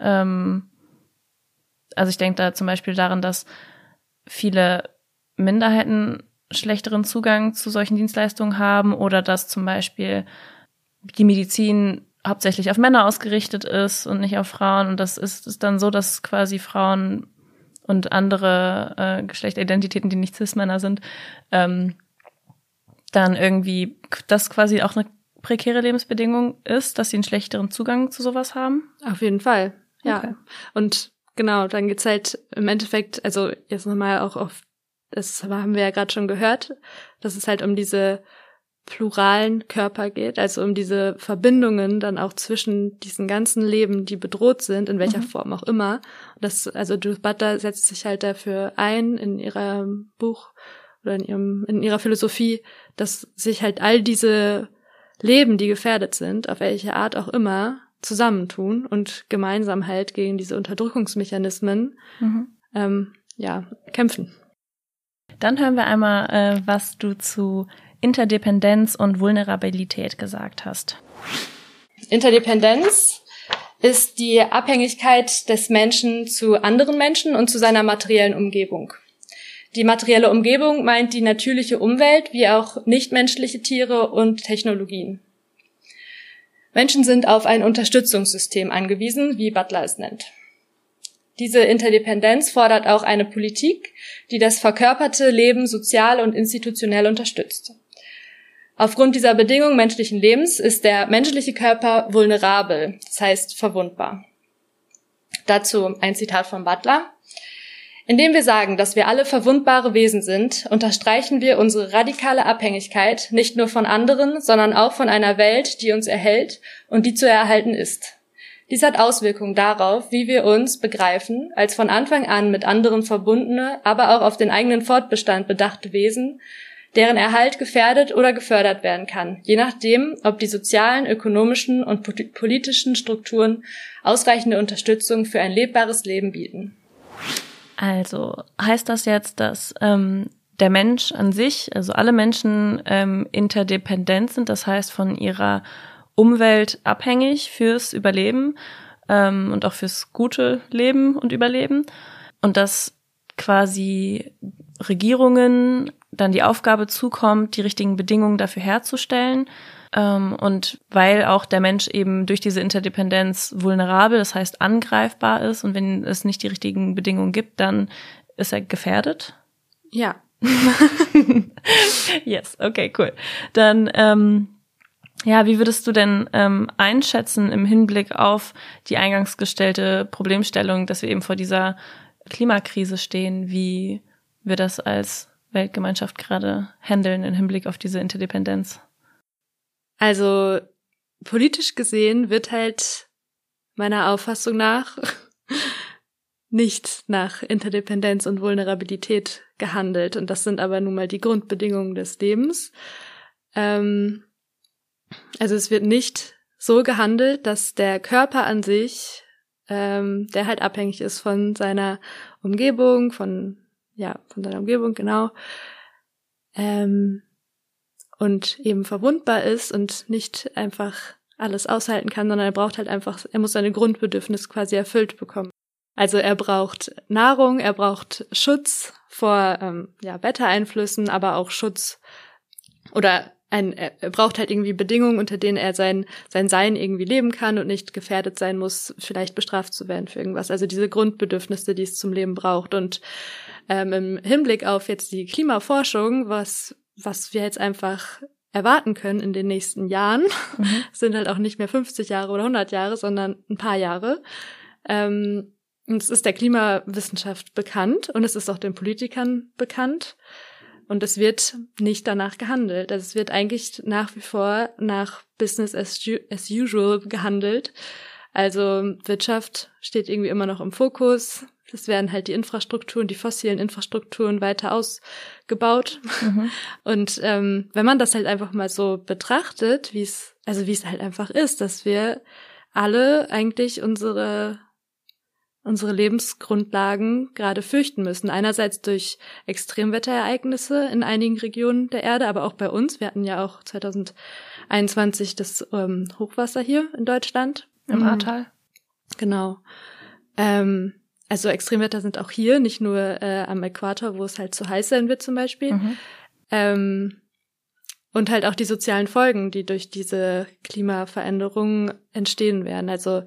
ähm, also ich denke da zum Beispiel daran, dass viele Minderheiten schlechteren Zugang zu solchen Dienstleistungen haben oder dass zum Beispiel die Medizin hauptsächlich auf Männer ausgerichtet ist und nicht auf Frauen. Und das ist, ist dann so, dass quasi Frauen und andere äh, Geschlechteridentitäten, die nicht Cis-Männer sind, ähm, dann irgendwie das quasi auch eine prekäre Lebensbedingung ist, dass sie einen schlechteren Zugang zu sowas haben? Auf jeden Fall, ja. Okay. Und genau, dann geht's halt im Endeffekt, also jetzt nochmal auch auf, das haben wir ja gerade schon gehört, dass es halt um diese pluralen Körper geht, also um diese Verbindungen dann auch zwischen diesen ganzen Leben, die bedroht sind, in welcher mhm. Form auch immer. Und das, also Judith Butler setzt sich halt dafür ein in ihrem Buch oder in ihrem, in ihrer Philosophie, dass sich halt all diese Leben, die gefährdet sind, auf welche Art auch immer, zusammentun und gemeinsam halt gegen diese Unterdrückungsmechanismen mhm. ähm, ja, kämpfen. Dann hören wir einmal, äh, was du zu Interdependenz und Vulnerabilität gesagt hast. Interdependenz ist die Abhängigkeit des Menschen zu anderen Menschen und zu seiner materiellen Umgebung. Die materielle Umgebung meint die natürliche Umwelt wie auch nichtmenschliche Tiere und Technologien. Menschen sind auf ein Unterstützungssystem angewiesen, wie Butler es nennt. Diese Interdependenz fordert auch eine Politik, die das verkörperte Leben sozial und institutionell unterstützt. Aufgrund dieser Bedingung menschlichen Lebens ist der menschliche Körper vulnerabel, das heißt verwundbar. Dazu ein Zitat von Butler. Indem wir sagen, dass wir alle verwundbare Wesen sind, unterstreichen wir unsere radikale Abhängigkeit nicht nur von anderen, sondern auch von einer Welt, die uns erhält und die zu erhalten ist. Dies hat Auswirkungen darauf, wie wir uns begreifen, als von Anfang an mit anderen verbundene, aber auch auf den eigenen Fortbestand bedachte Wesen deren Erhalt gefährdet oder gefördert werden kann, je nachdem, ob die sozialen, ökonomischen und politischen Strukturen ausreichende Unterstützung für ein lebbares Leben bieten. Also heißt das jetzt, dass ähm, der Mensch an sich, also alle Menschen ähm, interdependent sind, das heißt von ihrer Umwelt abhängig fürs Überleben ähm, und auch fürs gute Leben und Überleben und dass quasi Regierungen dann die Aufgabe zukommt, die richtigen Bedingungen dafür herzustellen. Ähm, und weil auch der Mensch eben durch diese Interdependenz vulnerabel, das heißt angreifbar ist und wenn es nicht die richtigen Bedingungen gibt, dann ist er gefährdet. Ja. yes, okay, cool. Dann ähm, ja, wie würdest du denn ähm, einschätzen im Hinblick auf die eingangs gestellte Problemstellung, dass wir eben vor dieser Klimakrise stehen, wie wir das als Weltgemeinschaft gerade handeln im Hinblick auf diese Interdependenz? Also politisch gesehen wird halt meiner Auffassung nach nicht nach Interdependenz und Vulnerabilität gehandelt. Und das sind aber nun mal die Grundbedingungen des Lebens. Ähm, also es wird nicht so gehandelt, dass der Körper an sich, ähm, der halt abhängig ist von seiner Umgebung, von ja, von seiner Umgebung, genau. Ähm, und eben verwundbar ist und nicht einfach alles aushalten kann, sondern er braucht halt einfach, er muss seine Grundbedürfnisse quasi erfüllt bekommen. Also er braucht Nahrung, er braucht Schutz vor ähm, ja, Wettereinflüssen, aber auch Schutz oder ein, er braucht halt irgendwie Bedingungen, unter denen er sein, sein Sein irgendwie leben kann und nicht gefährdet sein muss, vielleicht bestraft zu werden für irgendwas. Also diese Grundbedürfnisse, die es zum Leben braucht. Und ähm, im Hinblick auf jetzt die Klimaforschung, was, was wir jetzt einfach erwarten können in den nächsten Jahren, mhm. sind halt auch nicht mehr 50 Jahre oder 100 Jahre, sondern ein paar Jahre. Ähm, und es ist der Klimawissenschaft bekannt und es ist auch den Politikern bekannt. Und es wird nicht danach gehandelt. Also es wird eigentlich nach wie vor nach Business as, as usual gehandelt. Also Wirtschaft steht irgendwie immer noch im Fokus. Es werden halt die Infrastrukturen, die fossilen Infrastrukturen weiter ausgebaut. Mhm. Und ähm, wenn man das halt einfach mal so betrachtet, wie es, also wie es halt einfach ist, dass wir alle eigentlich unsere unsere Lebensgrundlagen gerade fürchten müssen. Einerseits durch Extremwetterereignisse in einigen Regionen der Erde, aber auch bei uns. Wir hatten ja auch 2021 das ähm, Hochwasser hier in Deutschland. Im mhm. Ahrtal. Genau. Ähm, also Extremwetter sind auch hier, nicht nur äh, am Äquator, wo es halt zu heiß sein wird zum Beispiel. Mhm. Ähm, und halt auch die sozialen Folgen, die durch diese Klimaveränderungen entstehen werden. Also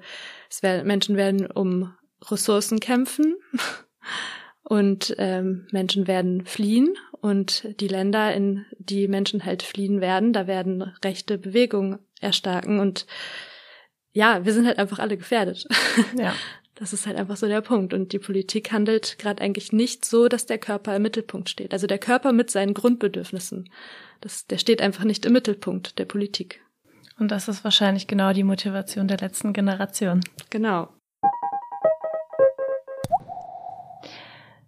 es werden, Menschen werden um Ressourcen kämpfen und ähm, Menschen werden fliehen und die Länder, in die Menschen halt fliehen werden, da werden rechte Bewegungen erstarken und ja, wir sind halt einfach alle gefährdet. Ja. Das ist halt einfach so der Punkt. Und die Politik handelt gerade eigentlich nicht so, dass der Körper im Mittelpunkt steht. Also der Körper mit seinen Grundbedürfnissen. Das, der steht einfach nicht im Mittelpunkt der Politik. Und das ist wahrscheinlich genau die Motivation der letzten Generation. Genau.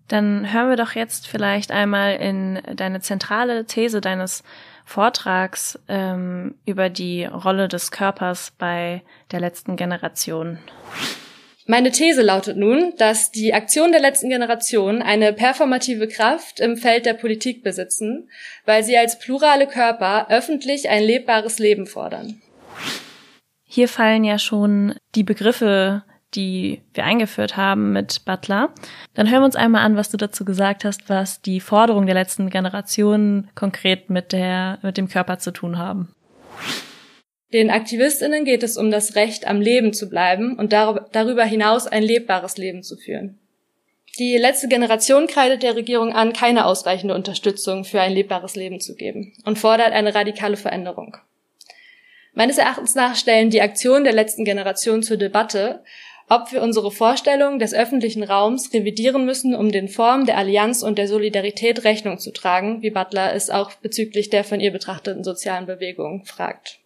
Dann hören wir doch jetzt vielleicht einmal in deine zentrale These deines Vortrags ähm, über die Rolle des Körpers bei der letzten Generation. Meine These lautet nun, dass die Aktionen der letzten Generation eine performative Kraft im Feld der Politik besitzen, weil sie als plurale Körper öffentlich ein lebbares Leben fordern. Hier fallen ja schon die Begriffe, die wir eingeführt haben mit Butler. Dann hören wir uns einmal an, was du dazu gesagt hast, was die Forderungen der letzten Generation konkret mit der, mit dem Körper zu tun haben. Den Aktivistinnen geht es um das Recht, am Leben zu bleiben und darüber hinaus ein lebbares Leben zu führen. Die letzte Generation kreidet der Regierung an, keine ausreichende Unterstützung für ein lebbares Leben zu geben und fordert eine radikale Veränderung. Meines Erachtens nach stellen die Aktionen der letzten Generation zur Debatte, ob wir unsere Vorstellungen des öffentlichen Raums revidieren müssen, um den Formen der Allianz und der Solidarität Rechnung zu tragen, wie Butler es auch bezüglich der von ihr betrachteten sozialen Bewegung fragt.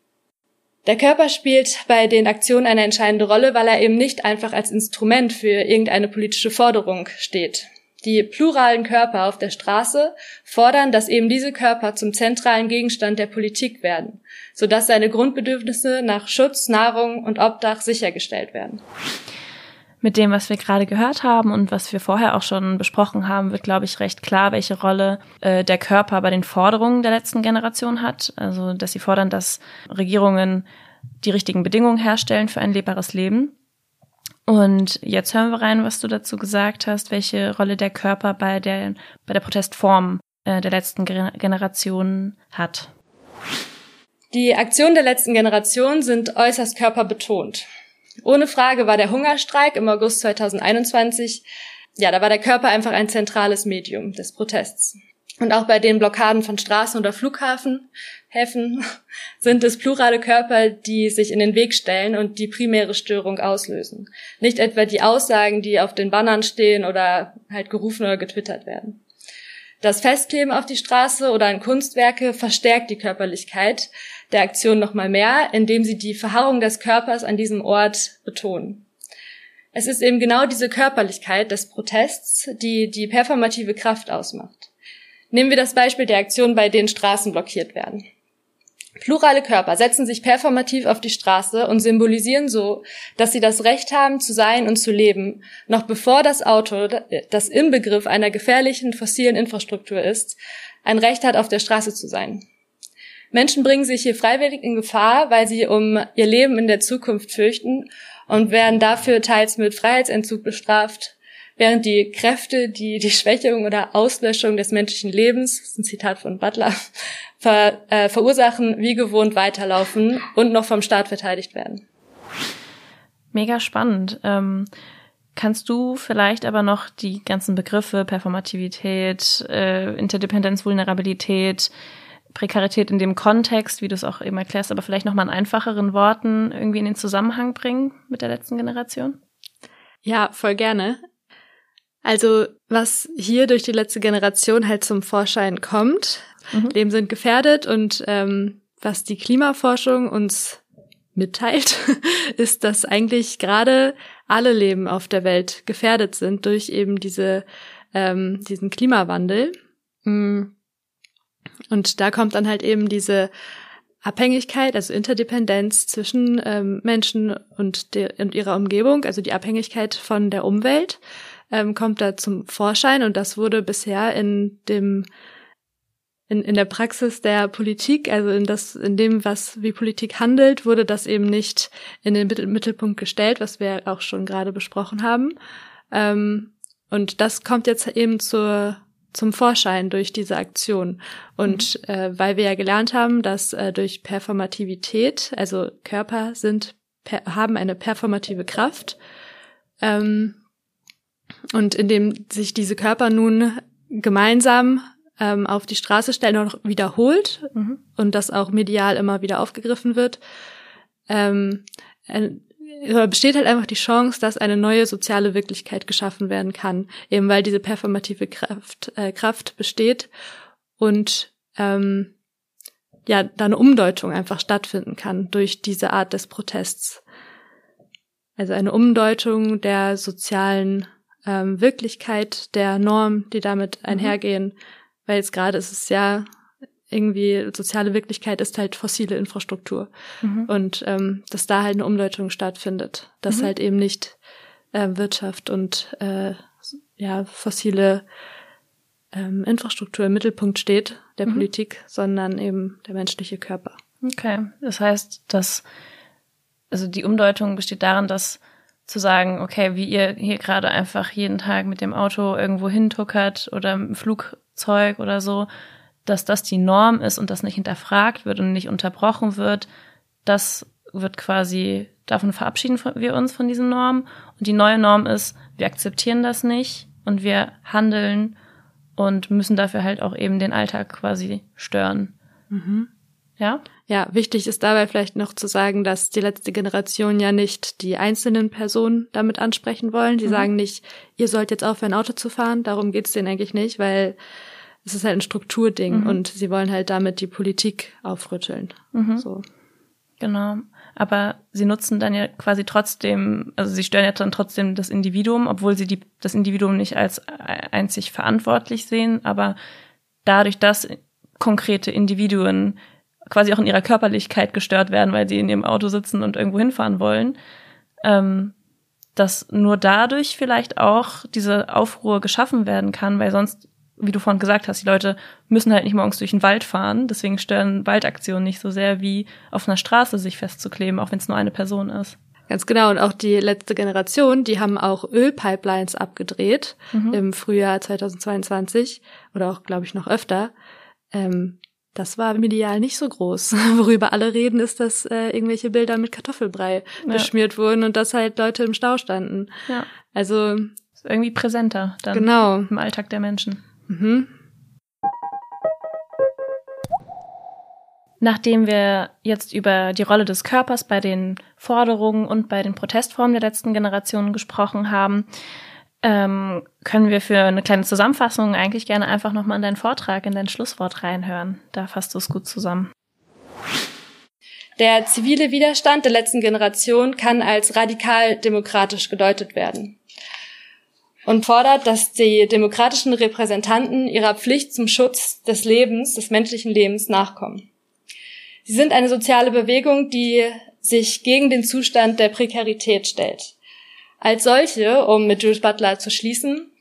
Der Körper spielt bei den Aktionen eine entscheidende Rolle, weil er eben nicht einfach als Instrument für irgendeine politische Forderung steht. Die pluralen Körper auf der Straße fordern, dass eben diese Körper zum zentralen Gegenstand der Politik werden, sodass seine Grundbedürfnisse nach Schutz, Nahrung und Obdach sichergestellt werden. Mit dem, was wir gerade gehört haben und was wir vorher auch schon besprochen haben, wird, glaube ich, recht klar, welche Rolle äh, der Körper bei den Forderungen der letzten Generation hat. Also, dass sie fordern, dass Regierungen die richtigen Bedingungen herstellen für ein lebbares Leben. Und jetzt hören wir rein, was du dazu gesagt hast, welche Rolle der Körper bei der, bei der Protestform äh, der letzten Generation hat. Die Aktionen der letzten Generation sind äußerst körperbetont. Ohne Frage war der Hungerstreik im August 2021, ja, da war der Körper einfach ein zentrales Medium des Protests. Und auch bei den Blockaden von Straßen oder Flughafen, Häfen, sind es plurale Körper, die sich in den Weg stellen und die primäre Störung auslösen. Nicht etwa die Aussagen, die auf den Bannern stehen oder halt gerufen oder getwittert werden. Das Festkleben auf die Straße oder an Kunstwerke verstärkt die Körperlichkeit der Aktion nochmal mehr, indem sie die Verharrung des Körpers an diesem Ort betonen. Es ist eben genau diese Körperlichkeit des Protests, die die performative Kraft ausmacht. Nehmen wir das Beispiel der Aktion, bei denen Straßen blockiert werden. Plurale Körper setzen sich performativ auf die Straße und symbolisieren so, dass sie das Recht haben, zu sein und zu leben, noch bevor das Auto, das im Begriff einer gefährlichen fossilen Infrastruktur ist, ein Recht hat, auf der Straße zu sein. Menschen bringen sich hier freiwillig in Gefahr, weil sie um ihr Leben in der Zukunft fürchten und werden dafür teils mit Freiheitsentzug bestraft, während die Kräfte, die die Schwächung oder Auslöschung des menschlichen Lebens, das ist ein Zitat von Butler, ver, äh, verursachen, wie gewohnt weiterlaufen und noch vom Staat verteidigt werden. Mega spannend. Ähm, kannst du vielleicht aber noch die ganzen Begriffe Performativität, äh, Interdependenz, Vulnerabilität, Prekarität in dem Kontext, wie du es auch eben erklärst, aber vielleicht nochmal in einfacheren Worten irgendwie in den Zusammenhang bringen mit der letzten Generation? Ja, voll gerne. Also was hier durch die letzte Generation halt zum Vorschein kommt, mhm. Leben sind gefährdet und ähm, was die Klimaforschung uns mitteilt, ist, dass eigentlich gerade alle Leben auf der Welt gefährdet sind durch eben diese ähm, diesen Klimawandel. Mm. Und da kommt dann halt eben diese Abhängigkeit, also Interdependenz zwischen ähm, Menschen und, der, und ihrer Umgebung, also die Abhängigkeit von der Umwelt, ähm, kommt da zum Vorschein und das wurde bisher in dem in, in der Praxis der Politik, also in das, in dem, was wie Politik handelt, wurde das eben nicht in den Mittelpunkt gestellt, was wir auch schon gerade besprochen haben. Ähm, und das kommt jetzt eben zur zum Vorschein durch diese Aktion. Und mhm. äh, weil wir ja gelernt haben, dass äh, durch Performativität, also Körper sind haben eine performative Kraft, ähm, und indem sich diese Körper nun gemeinsam ähm, auf die Straße stellen und wiederholt mhm. und das auch medial immer wieder aufgegriffen wird, ähm, besteht halt einfach die Chance, dass eine neue soziale Wirklichkeit geschaffen werden kann, eben weil diese performative Kraft, äh, Kraft besteht und ähm, ja, da eine Umdeutung einfach stattfinden kann durch diese Art des Protests. Also eine Umdeutung der sozialen ähm, Wirklichkeit, der Norm, die damit mhm. einhergehen, weil jetzt gerade ist es ja irgendwie soziale Wirklichkeit ist halt fossile Infrastruktur. Mhm. Und ähm, dass da halt eine Umdeutung stattfindet, dass mhm. halt eben nicht äh, Wirtschaft und äh, ja fossile ähm, Infrastruktur im Mittelpunkt steht der mhm. Politik, sondern eben der menschliche Körper. Okay, das heißt, dass also die Umdeutung besteht darin, dass zu sagen, okay, wie ihr hier gerade einfach jeden Tag mit dem Auto irgendwo hintuckert oder im Flugzeug oder so, dass das die Norm ist und das nicht hinterfragt wird und nicht unterbrochen wird, das wird quasi, davon verabschieden wir uns von diesen Normen. Und die neue Norm ist, wir akzeptieren das nicht und wir handeln und müssen dafür halt auch eben den Alltag quasi stören. Mhm. Ja? Ja, wichtig ist dabei vielleicht noch zu sagen, dass die letzte Generation ja nicht die einzelnen Personen damit ansprechen wollen. Die mhm. sagen nicht, ihr sollt jetzt aufhören, Auto zu fahren. Darum geht's denen eigentlich nicht, weil es ist halt ein Strukturding mhm. und sie wollen halt damit die Politik aufrütteln. Mhm. So. Genau. Aber sie nutzen dann ja quasi trotzdem, also sie stören ja dann trotzdem das Individuum, obwohl sie die, das Individuum nicht als einzig verantwortlich sehen, aber dadurch, dass konkrete Individuen quasi auch in ihrer Körperlichkeit gestört werden, weil sie in ihrem Auto sitzen und irgendwo hinfahren wollen, ähm, dass nur dadurch vielleicht auch diese Aufruhr geschaffen werden kann, weil sonst wie du vorhin gesagt hast, die Leute müssen halt nicht morgens durch den Wald fahren, deswegen stören Waldaktionen nicht so sehr wie auf einer Straße sich festzukleben, auch wenn es nur eine Person ist. Ganz genau. Und auch die letzte Generation, die haben auch Ölpipelines abgedreht mhm. im Frühjahr 2022 oder auch, glaube ich, noch öfter. Ähm, das war medial nicht so groß. Worüber alle reden, ist, dass äh, irgendwelche Bilder mit Kartoffelbrei ja. beschmiert wurden und dass halt Leute im Stau standen. Ja. Also ist irgendwie präsenter dann genau. im Alltag der Menschen. Mhm. Nachdem wir jetzt über die Rolle des Körpers bei den Forderungen und bei den Protestformen der letzten Generationen gesprochen haben, ähm, können wir für eine kleine Zusammenfassung eigentlich gerne einfach nochmal in deinen Vortrag, in dein Schlusswort reinhören. Da fasst du es gut zusammen. Der zivile Widerstand der letzten Generation kann als radikal demokratisch gedeutet werden und fordert, dass die demokratischen Repräsentanten ihrer Pflicht zum Schutz des Lebens, des menschlichen Lebens nachkommen. Sie sind eine soziale Bewegung, die sich gegen den Zustand der Prekarität stellt. Als solche, um mit Jules Butler zu schließen,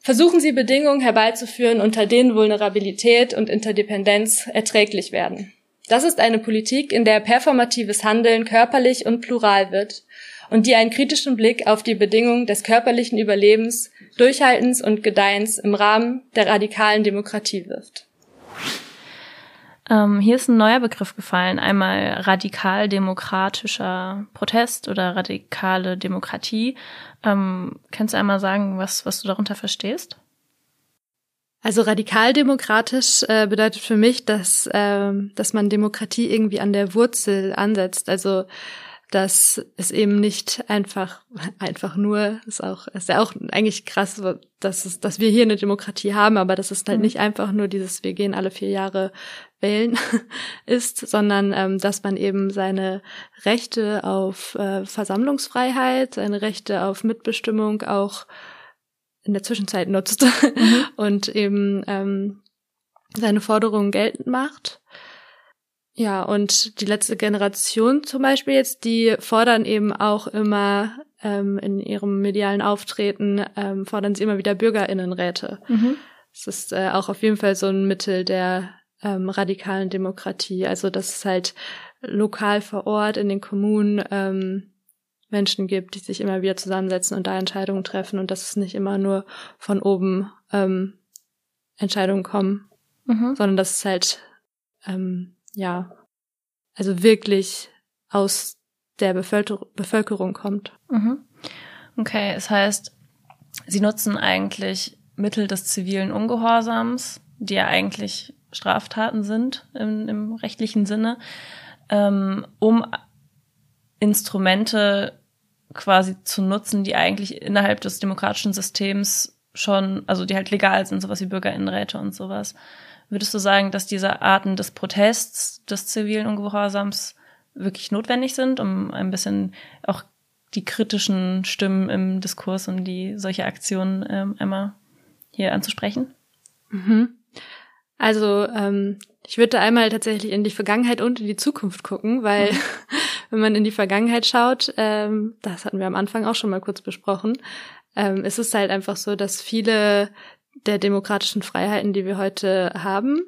versuchen sie Bedingungen herbeizuführen, unter denen Vulnerabilität und Interdependenz erträglich werden. Das ist eine Politik, in der performatives Handeln körperlich und plural wird und die einen kritischen Blick auf die Bedingungen des körperlichen Überlebens, Durchhaltens und Gedeihens im Rahmen der radikalen Demokratie wirft. Ähm, hier ist ein neuer Begriff gefallen, einmal radikal-demokratischer Protest oder radikale Demokratie. Ähm, kannst du einmal sagen, was, was du darunter verstehst? Also radikaldemokratisch äh, bedeutet für mich, dass, äh, dass man Demokratie irgendwie an der Wurzel ansetzt. Also dass es eben nicht einfach, einfach nur, ist auch, ist ja auch eigentlich krass, dass es, dass wir hier eine Demokratie haben, aber dass es halt mhm. nicht einfach nur dieses, wir gehen alle vier Jahre wählen ist, sondern ähm, dass man eben seine Rechte auf äh, Versammlungsfreiheit, seine Rechte auf Mitbestimmung auch in der Zwischenzeit nutzt mhm. und eben ähm, seine Forderungen geltend macht Ja, und die letzte Generation zum Beispiel jetzt, die fordern eben auch immer ähm, in ihrem medialen Auftreten, ähm, fordern sie immer wieder Bürgerinnenräte. Mhm. Das ist äh, auch auf jeden Fall so ein Mittel der ähm, radikalen Demokratie. Also dass es halt lokal vor Ort in den Kommunen ähm, Menschen gibt, die sich immer wieder zusammensetzen und da Entscheidungen treffen und dass es nicht immer nur von oben ähm, Entscheidungen kommen, mhm. sondern dass es halt ähm, ja also wirklich aus der Bevölker Bevölkerung kommt. Mhm. Okay, es heißt, sie nutzen eigentlich Mittel des zivilen Ungehorsams, die ja eigentlich Straftaten sind im, im rechtlichen Sinne, ähm, um Instrumente quasi zu nutzen, die eigentlich innerhalb des demokratischen Systems schon, also die halt legal sind, sowas wie Bürgerinnenräte und sowas. Würdest du sagen, dass diese Arten des Protests, des zivilen Ungehorsams wirklich notwendig sind, um ein bisschen auch die kritischen Stimmen im Diskurs und die solche Aktionen ähm, einmal hier anzusprechen? Mhm. Also ähm, ich würde einmal tatsächlich in die Vergangenheit und in die Zukunft gucken, weil mhm. wenn man in die Vergangenheit schaut, ähm, das hatten wir am Anfang auch schon mal kurz besprochen, ähm, ist es halt einfach so, dass viele der demokratischen Freiheiten, die wir heute haben,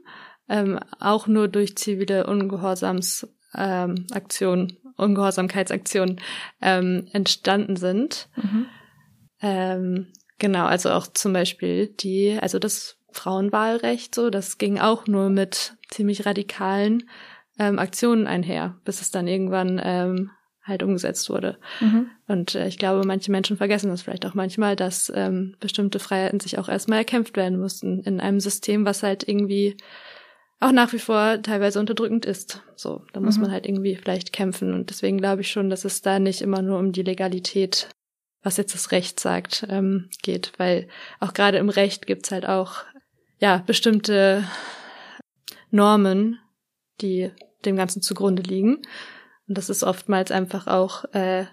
ähm, auch nur durch zivile Ungehorsamsaktionen, ähm, Ungehorsamkeitsaktionen ähm, entstanden sind. Mhm. Ähm, genau, also auch zum Beispiel die, also das Frauenwahlrecht, so, das ging auch nur mit ziemlich radikalen ähm, Aktionen einher, bis es dann irgendwann ähm, halt umgesetzt wurde. Mhm. Und äh, ich glaube, manche Menschen vergessen das vielleicht auch manchmal, dass ähm, bestimmte Freiheiten sich auch erstmal erkämpft werden mussten in einem System, was halt irgendwie auch nach wie vor teilweise unterdrückend ist. So, da muss mhm. man halt irgendwie vielleicht kämpfen. Und deswegen glaube ich schon, dass es da nicht immer nur um die Legalität, was jetzt das Recht sagt, ähm, geht. Weil auch gerade im Recht gibt's halt auch ja bestimmte Normen, die dem Ganzen zugrunde liegen. Und das ist oftmals einfach auch äh,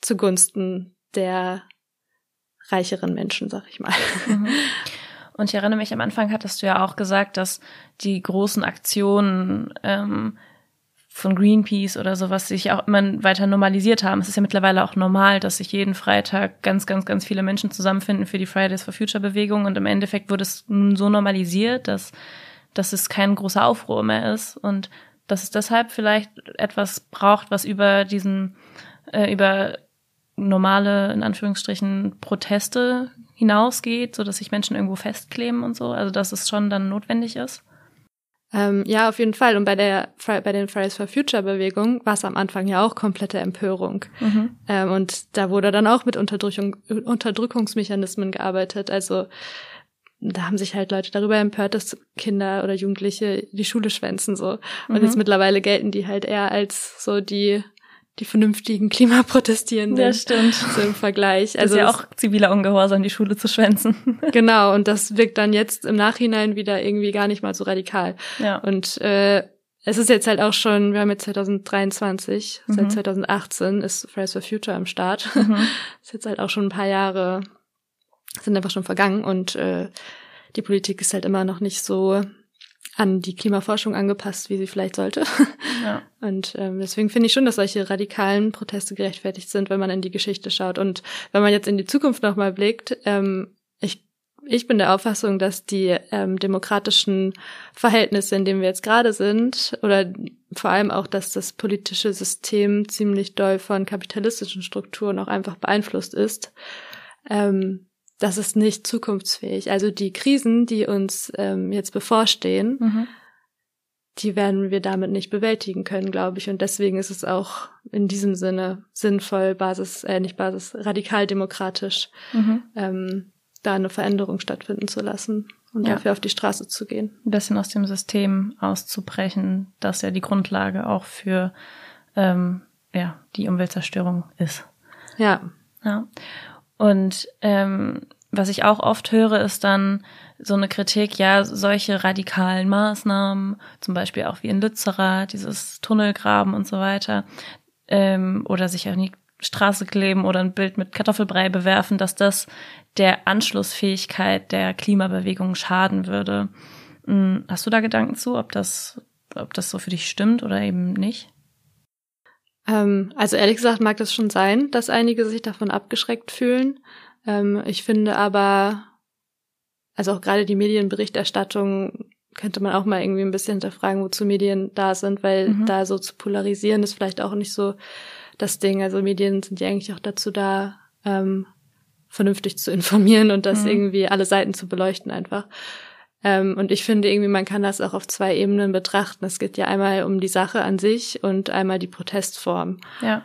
zugunsten der reicheren Menschen, sag ich mal. Mhm. Und ich erinnere mich, am Anfang hattest du ja auch gesagt, dass die großen Aktionen ähm, von Greenpeace oder sowas sich auch immer weiter normalisiert haben. Es ist ja mittlerweile auch normal, dass sich jeden Freitag ganz, ganz, ganz viele Menschen zusammenfinden für die Fridays for Future Bewegung und im Endeffekt wurde es nun so normalisiert, dass, dass es kein großer Aufruhr mehr ist und dass es deshalb vielleicht etwas braucht, was über diesen, äh, über normale, in Anführungsstrichen, Proteste hinausgeht, so dass sich Menschen irgendwo festkleben und so. Also, dass es schon dann notwendig ist. Ähm, ja, auf jeden Fall. Und bei der bei den Fridays for Future Bewegung war es am Anfang ja auch komplette Empörung. Mhm. Ähm, und da wurde dann auch mit Unterdrückung, Unterdrückungsmechanismen gearbeitet. Also da haben sich halt Leute darüber empört, dass Kinder oder Jugendliche die Schule schwänzen so. Und mhm. jetzt mittlerweile gelten die halt eher als so die die vernünftigen Klimaprotestierenden. Ja, stimmt. So im Vergleich. Also das ist ja auch ziviler Ungehorsam, die Schule zu schwänzen. genau, und das wirkt dann jetzt im Nachhinein wieder irgendwie gar nicht mal so radikal. Ja. Und äh, es ist jetzt halt auch schon, wir haben jetzt 2023, mhm. seit 2018 ist Fridays for Future am Start. Mhm. ist jetzt halt auch schon ein paar Jahre sind einfach schon vergangen und äh, die Politik ist halt immer noch nicht so an die Klimaforschung angepasst, wie sie vielleicht sollte. Ja. Und ähm, deswegen finde ich schon, dass solche radikalen Proteste gerechtfertigt sind, wenn man in die Geschichte schaut. Und wenn man jetzt in die Zukunft nochmal blickt, ähm, ich, ich bin der Auffassung, dass die ähm, demokratischen Verhältnisse, in denen wir jetzt gerade sind, oder vor allem auch, dass das politische System ziemlich doll von kapitalistischen Strukturen auch einfach beeinflusst ist, ähm, das ist nicht zukunftsfähig. Also die Krisen, die uns ähm, jetzt bevorstehen, mhm. die werden wir damit nicht bewältigen können, glaube ich. Und deswegen ist es auch in diesem Sinne sinnvoll, Basis, äh, nicht Basis, radikal demokratisch, mhm. ähm, da eine Veränderung stattfinden zu lassen und ja. dafür auf die Straße zu gehen. Ein bisschen aus dem System auszubrechen, das ja die Grundlage auch für ähm, ja, die Umweltzerstörung ist. Ja. Ja. Und ähm, was ich auch oft höre, ist dann so eine Kritik, ja, solche radikalen Maßnahmen, zum Beispiel auch wie in Lützerath, dieses Tunnelgraben und so weiter, ähm, oder sich auf die Straße kleben oder ein Bild mit Kartoffelbrei bewerfen, dass das der Anschlussfähigkeit der Klimabewegung schaden würde. Hm, hast du da Gedanken zu, ob das ob das so für dich stimmt oder eben nicht? Ähm, also ehrlich gesagt mag das schon sein, dass einige sich davon abgeschreckt fühlen. Ähm, ich finde aber, also auch gerade die Medienberichterstattung könnte man auch mal irgendwie ein bisschen hinterfragen, wozu Medien da sind, weil mhm. da so zu polarisieren ist vielleicht auch nicht so das Ding. Also Medien sind ja eigentlich auch dazu da, ähm, vernünftig zu informieren und das mhm. irgendwie alle Seiten zu beleuchten einfach. Ähm, und ich finde irgendwie, man kann das auch auf zwei Ebenen betrachten. Es geht ja einmal um die Sache an sich und einmal die Protestform. Ja.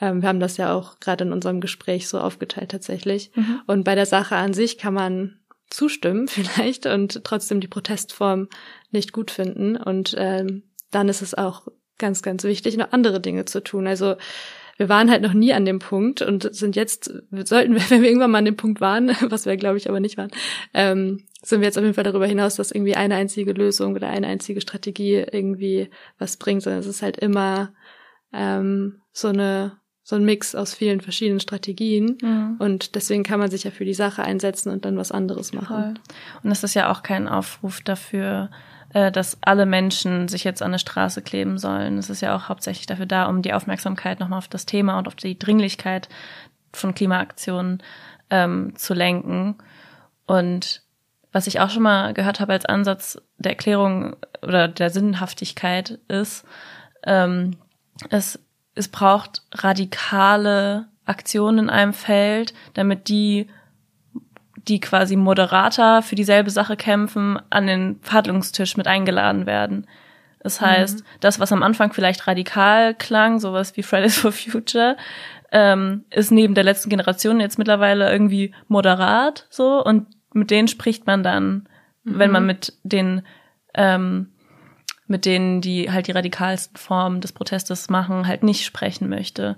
Ähm, wir haben das ja auch gerade in unserem Gespräch so aufgeteilt tatsächlich. Mhm. Und bei der Sache an sich kann man zustimmen vielleicht und trotzdem die Protestform nicht gut finden. Und ähm, dann ist es auch ganz, ganz wichtig, noch andere Dinge zu tun. Also wir waren halt noch nie an dem Punkt und sind jetzt, sollten wir, wenn wir irgendwann mal an dem Punkt waren, was wir glaube ich aber nicht waren, ähm, sind wir jetzt auf jeden Fall darüber hinaus, dass irgendwie eine einzige Lösung oder eine einzige Strategie irgendwie was bringt, sondern es ist halt immer ähm, so eine so ein Mix aus vielen verschiedenen Strategien. Mhm. Und deswegen kann man sich ja für die Sache einsetzen und dann was anderes machen. Voll. Und es ist ja auch kein Aufruf dafür, äh, dass alle Menschen sich jetzt an eine Straße kleben sollen. Es ist ja auch hauptsächlich dafür da, um die Aufmerksamkeit nochmal auf das Thema und auf die Dringlichkeit von Klimaaktionen ähm, zu lenken. Und was ich auch schon mal gehört habe als Ansatz der Erklärung oder der Sinnhaftigkeit ist, ähm, es es braucht radikale Aktionen in einem Feld, damit die, die quasi Moderator für dieselbe Sache kämpfen, an den Verhandlungstisch mit eingeladen werden. Das heißt, mhm. das, was am Anfang vielleicht radikal klang, sowas wie Fridays for Future, ähm, ist neben der letzten Generation jetzt mittlerweile irgendwie moderat so und mit denen spricht man dann, mhm. wenn man mhm. mit den ähm, mit denen, die halt die radikalsten Formen des Protestes machen, halt nicht sprechen möchte.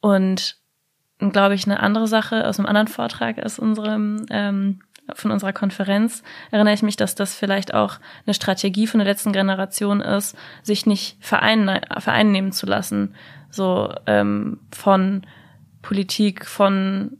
Und glaube ich, eine andere Sache aus einem anderen Vortrag aus unserem ähm, von unserer Konferenz erinnere ich mich, dass das vielleicht auch eine Strategie von der letzten Generation ist, sich nicht verein, vereinnehmen zu lassen, so ähm, von Politik, von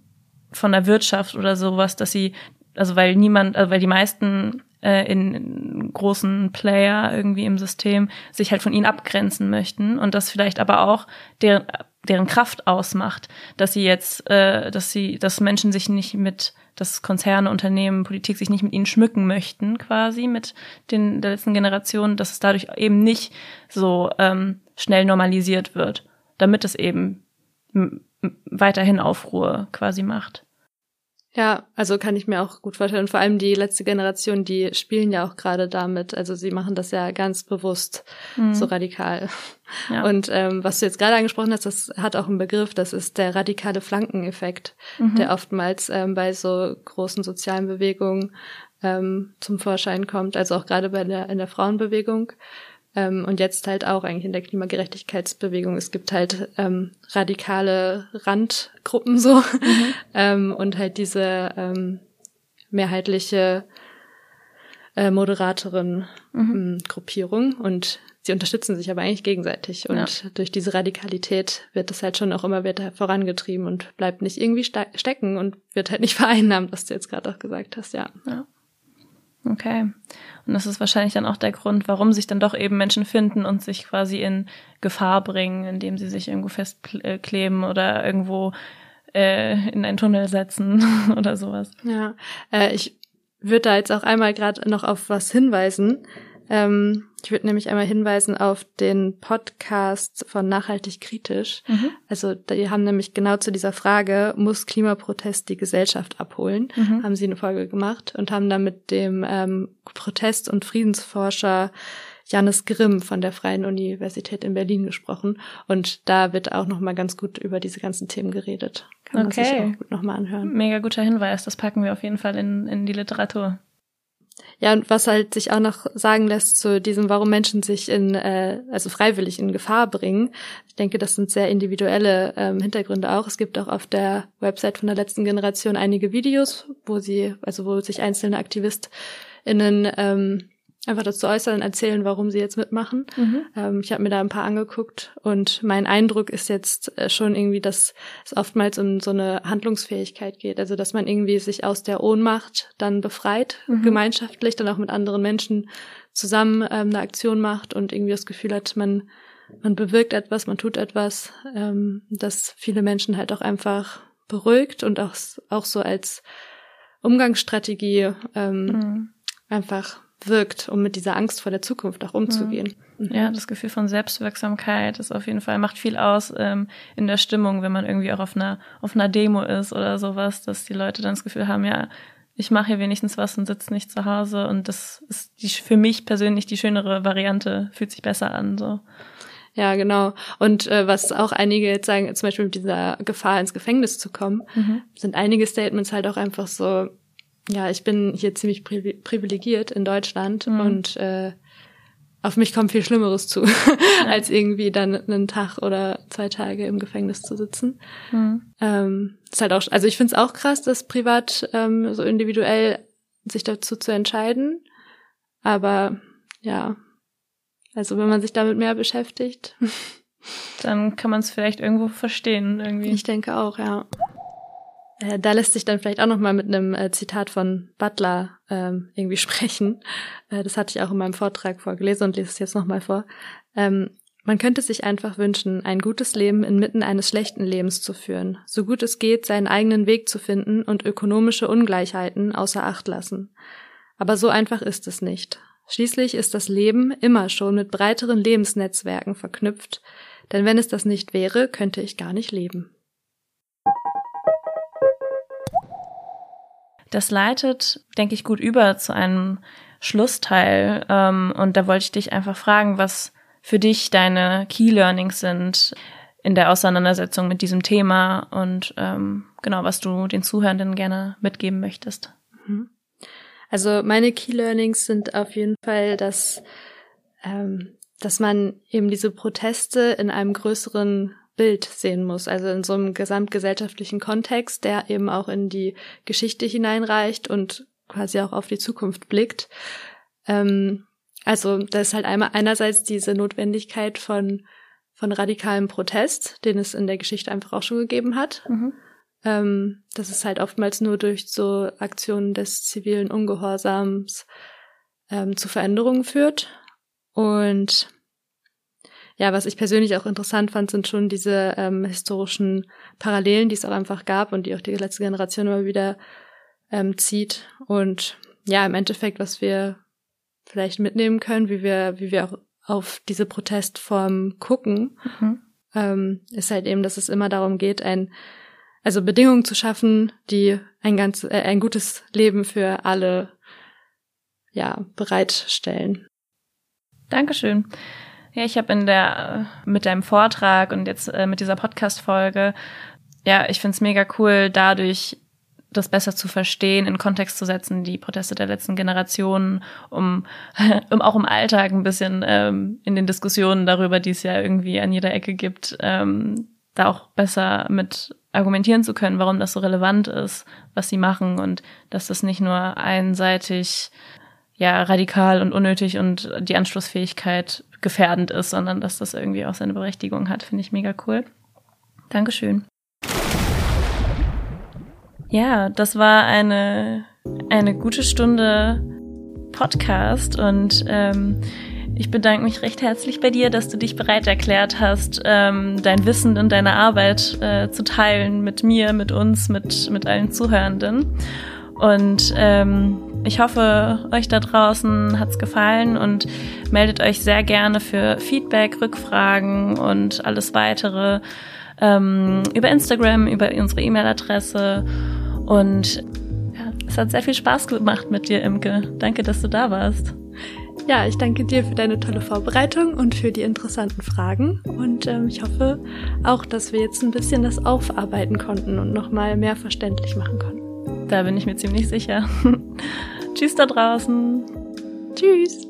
von der Wirtschaft oder sowas, dass sie also weil niemand, also weil die meisten äh, in großen Player irgendwie im System sich halt von ihnen abgrenzen möchten und das vielleicht aber auch deren, deren Kraft ausmacht, dass sie jetzt, äh, dass sie, dass Menschen sich nicht mit, dass Konzerne, Unternehmen, Politik sich nicht mit ihnen schmücken möchten, quasi mit den der letzten Generation, dass es dadurch eben nicht so ähm, schnell normalisiert wird, damit es eben weiterhin Aufruhr quasi macht. Ja, also kann ich mir auch gut vorstellen. Und vor allem die letzte Generation, die spielen ja auch gerade damit. Also sie machen das ja ganz bewusst mhm. so radikal. Ja. Und ähm, was du jetzt gerade angesprochen hast, das hat auch einen Begriff, das ist der radikale Flankeneffekt, mhm. der oftmals ähm, bei so großen sozialen Bewegungen ähm, zum Vorschein kommt. Also auch gerade bei der in der Frauenbewegung. Ähm, und jetzt halt auch eigentlich in der Klimagerechtigkeitsbewegung. Es gibt halt ähm, radikale Randgruppen so mhm. ähm, und halt diese ähm, mehrheitliche äh, moderateren mhm. Ähm, Gruppierung und sie unterstützen sich aber eigentlich gegenseitig und ja. durch diese Radikalität wird es halt schon auch immer weiter vorangetrieben und bleibt nicht irgendwie stecken und wird halt nicht vereinnahmt, was du jetzt gerade auch gesagt hast, ja. ja. Okay. Und das ist wahrscheinlich dann auch der Grund, warum sich dann doch eben Menschen finden und sich quasi in Gefahr bringen, indem sie sich irgendwo festkleben oder irgendwo äh, in einen Tunnel setzen oder sowas. Ja, äh, ich würde da jetzt auch einmal gerade noch auf was hinweisen. Ähm, ich würde nämlich einmal hinweisen auf den Podcast von Nachhaltig Kritisch. Mhm. Also die haben nämlich genau zu dieser Frage, muss Klimaprotest die Gesellschaft abholen, mhm. haben sie eine Folge gemacht und haben da mit dem ähm, Protest- und Friedensforscher Janis Grimm von der Freien Universität in Berlin gesprochen. Und da wird auch nochmal ganz gut über diese ganzen Themen geredet. Kann okay. man sich auch gut nochmal anhören. Mega guter Hinweis. Das packen wir auf jeden Fall in, in die Literatur. Ja, und was halt sich auch noch sagen lässt zu diesem, warum Menschen sich in, äh, also freiwillig in Gefahr bringen. Ich denke, das sind sehr individuelle ähm, Hintergründe auch. Es gibt auch auf der Website von der letzten Generation einige Videos, wo sie, also wo sich einzelne AktivistInnen ähm, einfach dazu äußern, erzählen, warum sie jetzt mitmachen. Mhm. Ähm, ich habe mir da ein paar angeguckt und mein Eindruck ist jetzt äh, schon irgendwie, dass es oftmals um so eine Handlungsfähigkeit geht. Also dass man irgendwie sich aus der Ohnmacht dann befreit, mhm. gemeinschaftlich, dann auch mit anderen Menschen zusammen ähm, eine Aktion macht und irgendwie das Gefühl hat, man, man bewirkt etwas, man tut etwas, ähm, dass viele Menschen halt auch einfach beruhigt und auch, auch so als Umgangsstrategie ähm, mhm. einfach wirkt, um mit dieser Angst vor der Zukunft auch umzugehen. Mhm. Ja, das Gefühl von Selbstwirksamkeit ist auf jeden Fall, macht viel aus ähm, in der Stimmung, wenn man irgendwie auch auf einer, auf einer Demo ist oder sowas, dass die Leute dann das Gefühl haben, ja, ich mache hier wenigstens was und sitze nicht zu Hause und das ist die, für mich persönlich die schönere Variante, fühlt sich besser an, so. Ja, genau. Und äh, was auch einige jetzt sagen, zum Beispiel mit dieser Gefahr ins Gefängnis zu kommen, mhm. sind einige Statements halt auch einfach so, ja, ich bin hier ziemlich privilegiert in Deutschland mhm. und äh, auf mich kommt viel Schlimmeres zu, als irgendwie dann einen Tag oder zwei Tage im Gefängnis zu sitzen. Mhm. Ähm, ist halt auch, also ich finde es auch krass, das privat ähm, so individuell sich dazu zu entscheiden. Aber ja, also wenn man sich damit mehr beschäftigt, dann kann man es vielleicht irgendwo verstehen irgendwie. Ich denke auch, ja. Äh, da lässt sich dann vielleicht auch noch mal mit einem äh, Zitat von Butler ähm, irgendwie sprechen. Äh, das hatte ich auch in meinem Vortrag vorgelesen und lese es jetzt noch mal vor. Ähm, man könnte sich einfach wünschen, ein gutes Leben inmitten eines schlechten Lebens zu führen, so gut es geht, seinen eigenen Weg zu finden und ökonomische Ungleichheiten außer Acht lassen. Aber so einfach ist es nicht. Schließlich ist das Leben immer schon mit breiteren Lebensnetzwerken verknüpft, denn wenn es das nicht wäre, könnte ich gar nicht leben. Das leitet, denke ich, gut über zu einem Schlussteil. Ähm, und da wollte ich dich einfach fragen, was für dich deine Key Learnings sind in der Auseinandersetzung mit diesem Thema und ähm, genau, was du den Zuhörenden gerne mitgeben möchtest. Mhm. Also meine Key Learnings sind auf jeden Fall, dass, ähm, dass man eben diese Proteste in einem größeren Bild sehen muss, also in so einem gesamtgesellschaftlichen Kontext, der eben auch in die Geschichte hineinreicht und quasi auch auf die Zukunft blickt. Ähm, also da ist halt einmal einerseits diese Notwendigkeit von von radikalem Protest, den es in der Geschichte einfach auch schon gegeben hat. Mhm. Ähm, dass es halt oftmals nur durch so Aktionen des zivilen Ungehorsams ähm, zu Veränderungen führt. Und ja, was ich persönlich auch interessant fand, sind schon diese ähm, historischen Parallelen, die es auch einfach gab und die auch die letzte Generation immer wieder ähm, zieht. Und ja, im Endeffekt, was wir vielleicht mitnehmen können, wie wir, wie wir auch auf diese Protestform gucken, mhm. ähm, ist halt eben, dass es immer darum geht, ein also Bedingungen zu schaffen, die ein ganz äh, ein gutes Leben für alle ja bereitstellen. Dankeschön. Ja, ich habe in der äh, mit deinem Vortrag und jetzt äh, mit dieser Podcast Folge ja, ich find's mega cool dadurch das besser zu verstehen, in Kontext zu setzen, die Proteste der letzten Generationen, um, um auch im Alltag ein bisschen ähm, in den Diskussionen darüber, die es ja irgendwie an jeder Ecke gibt, ähm, da auch besser mit argumentieren zu können, warum das so relevant ist, was sie machen und dass das nicht nur einseitig ja radikal und unnötig und die Anschlussfähigkeit gefährdend ist, sondern dass das irgendwie auch seine Berechtigung hat, finde ich mega cool. Dankeschön. Ja, das war eine eine gute Stunde Podcast und ähm, ich bedanke mich recht herzlich bei dir, dass du dich bereit erklärt hast, ähm, dein Wissen und deine Arbeit äh, zu teilen mit mir, mit uns, mit, mit allen Zuhörenden. Und ähm, ich hoffe, euch da draußen hat's gefallen und meldet euch sehr gerne für Feedback, Rückfragen und alles weitere ähm, über Instagram, über unsere E-Mail-Adresse. Und ja, es hat sehr viel Spaß gemacht mit dir, Imke. Danke, dass du da warst. Ja, ich danke dir für deine tolle Vorbereitung und für die interessanten Fragen. Und ähm, ich hoffe auch, dass wir jetzt ein bisschen das aufarbeiten konnten und nochmal mehr verständlich machen konnten. Da bin ich mir ziemlich sicher. Tschüss da draußen. Tschüss.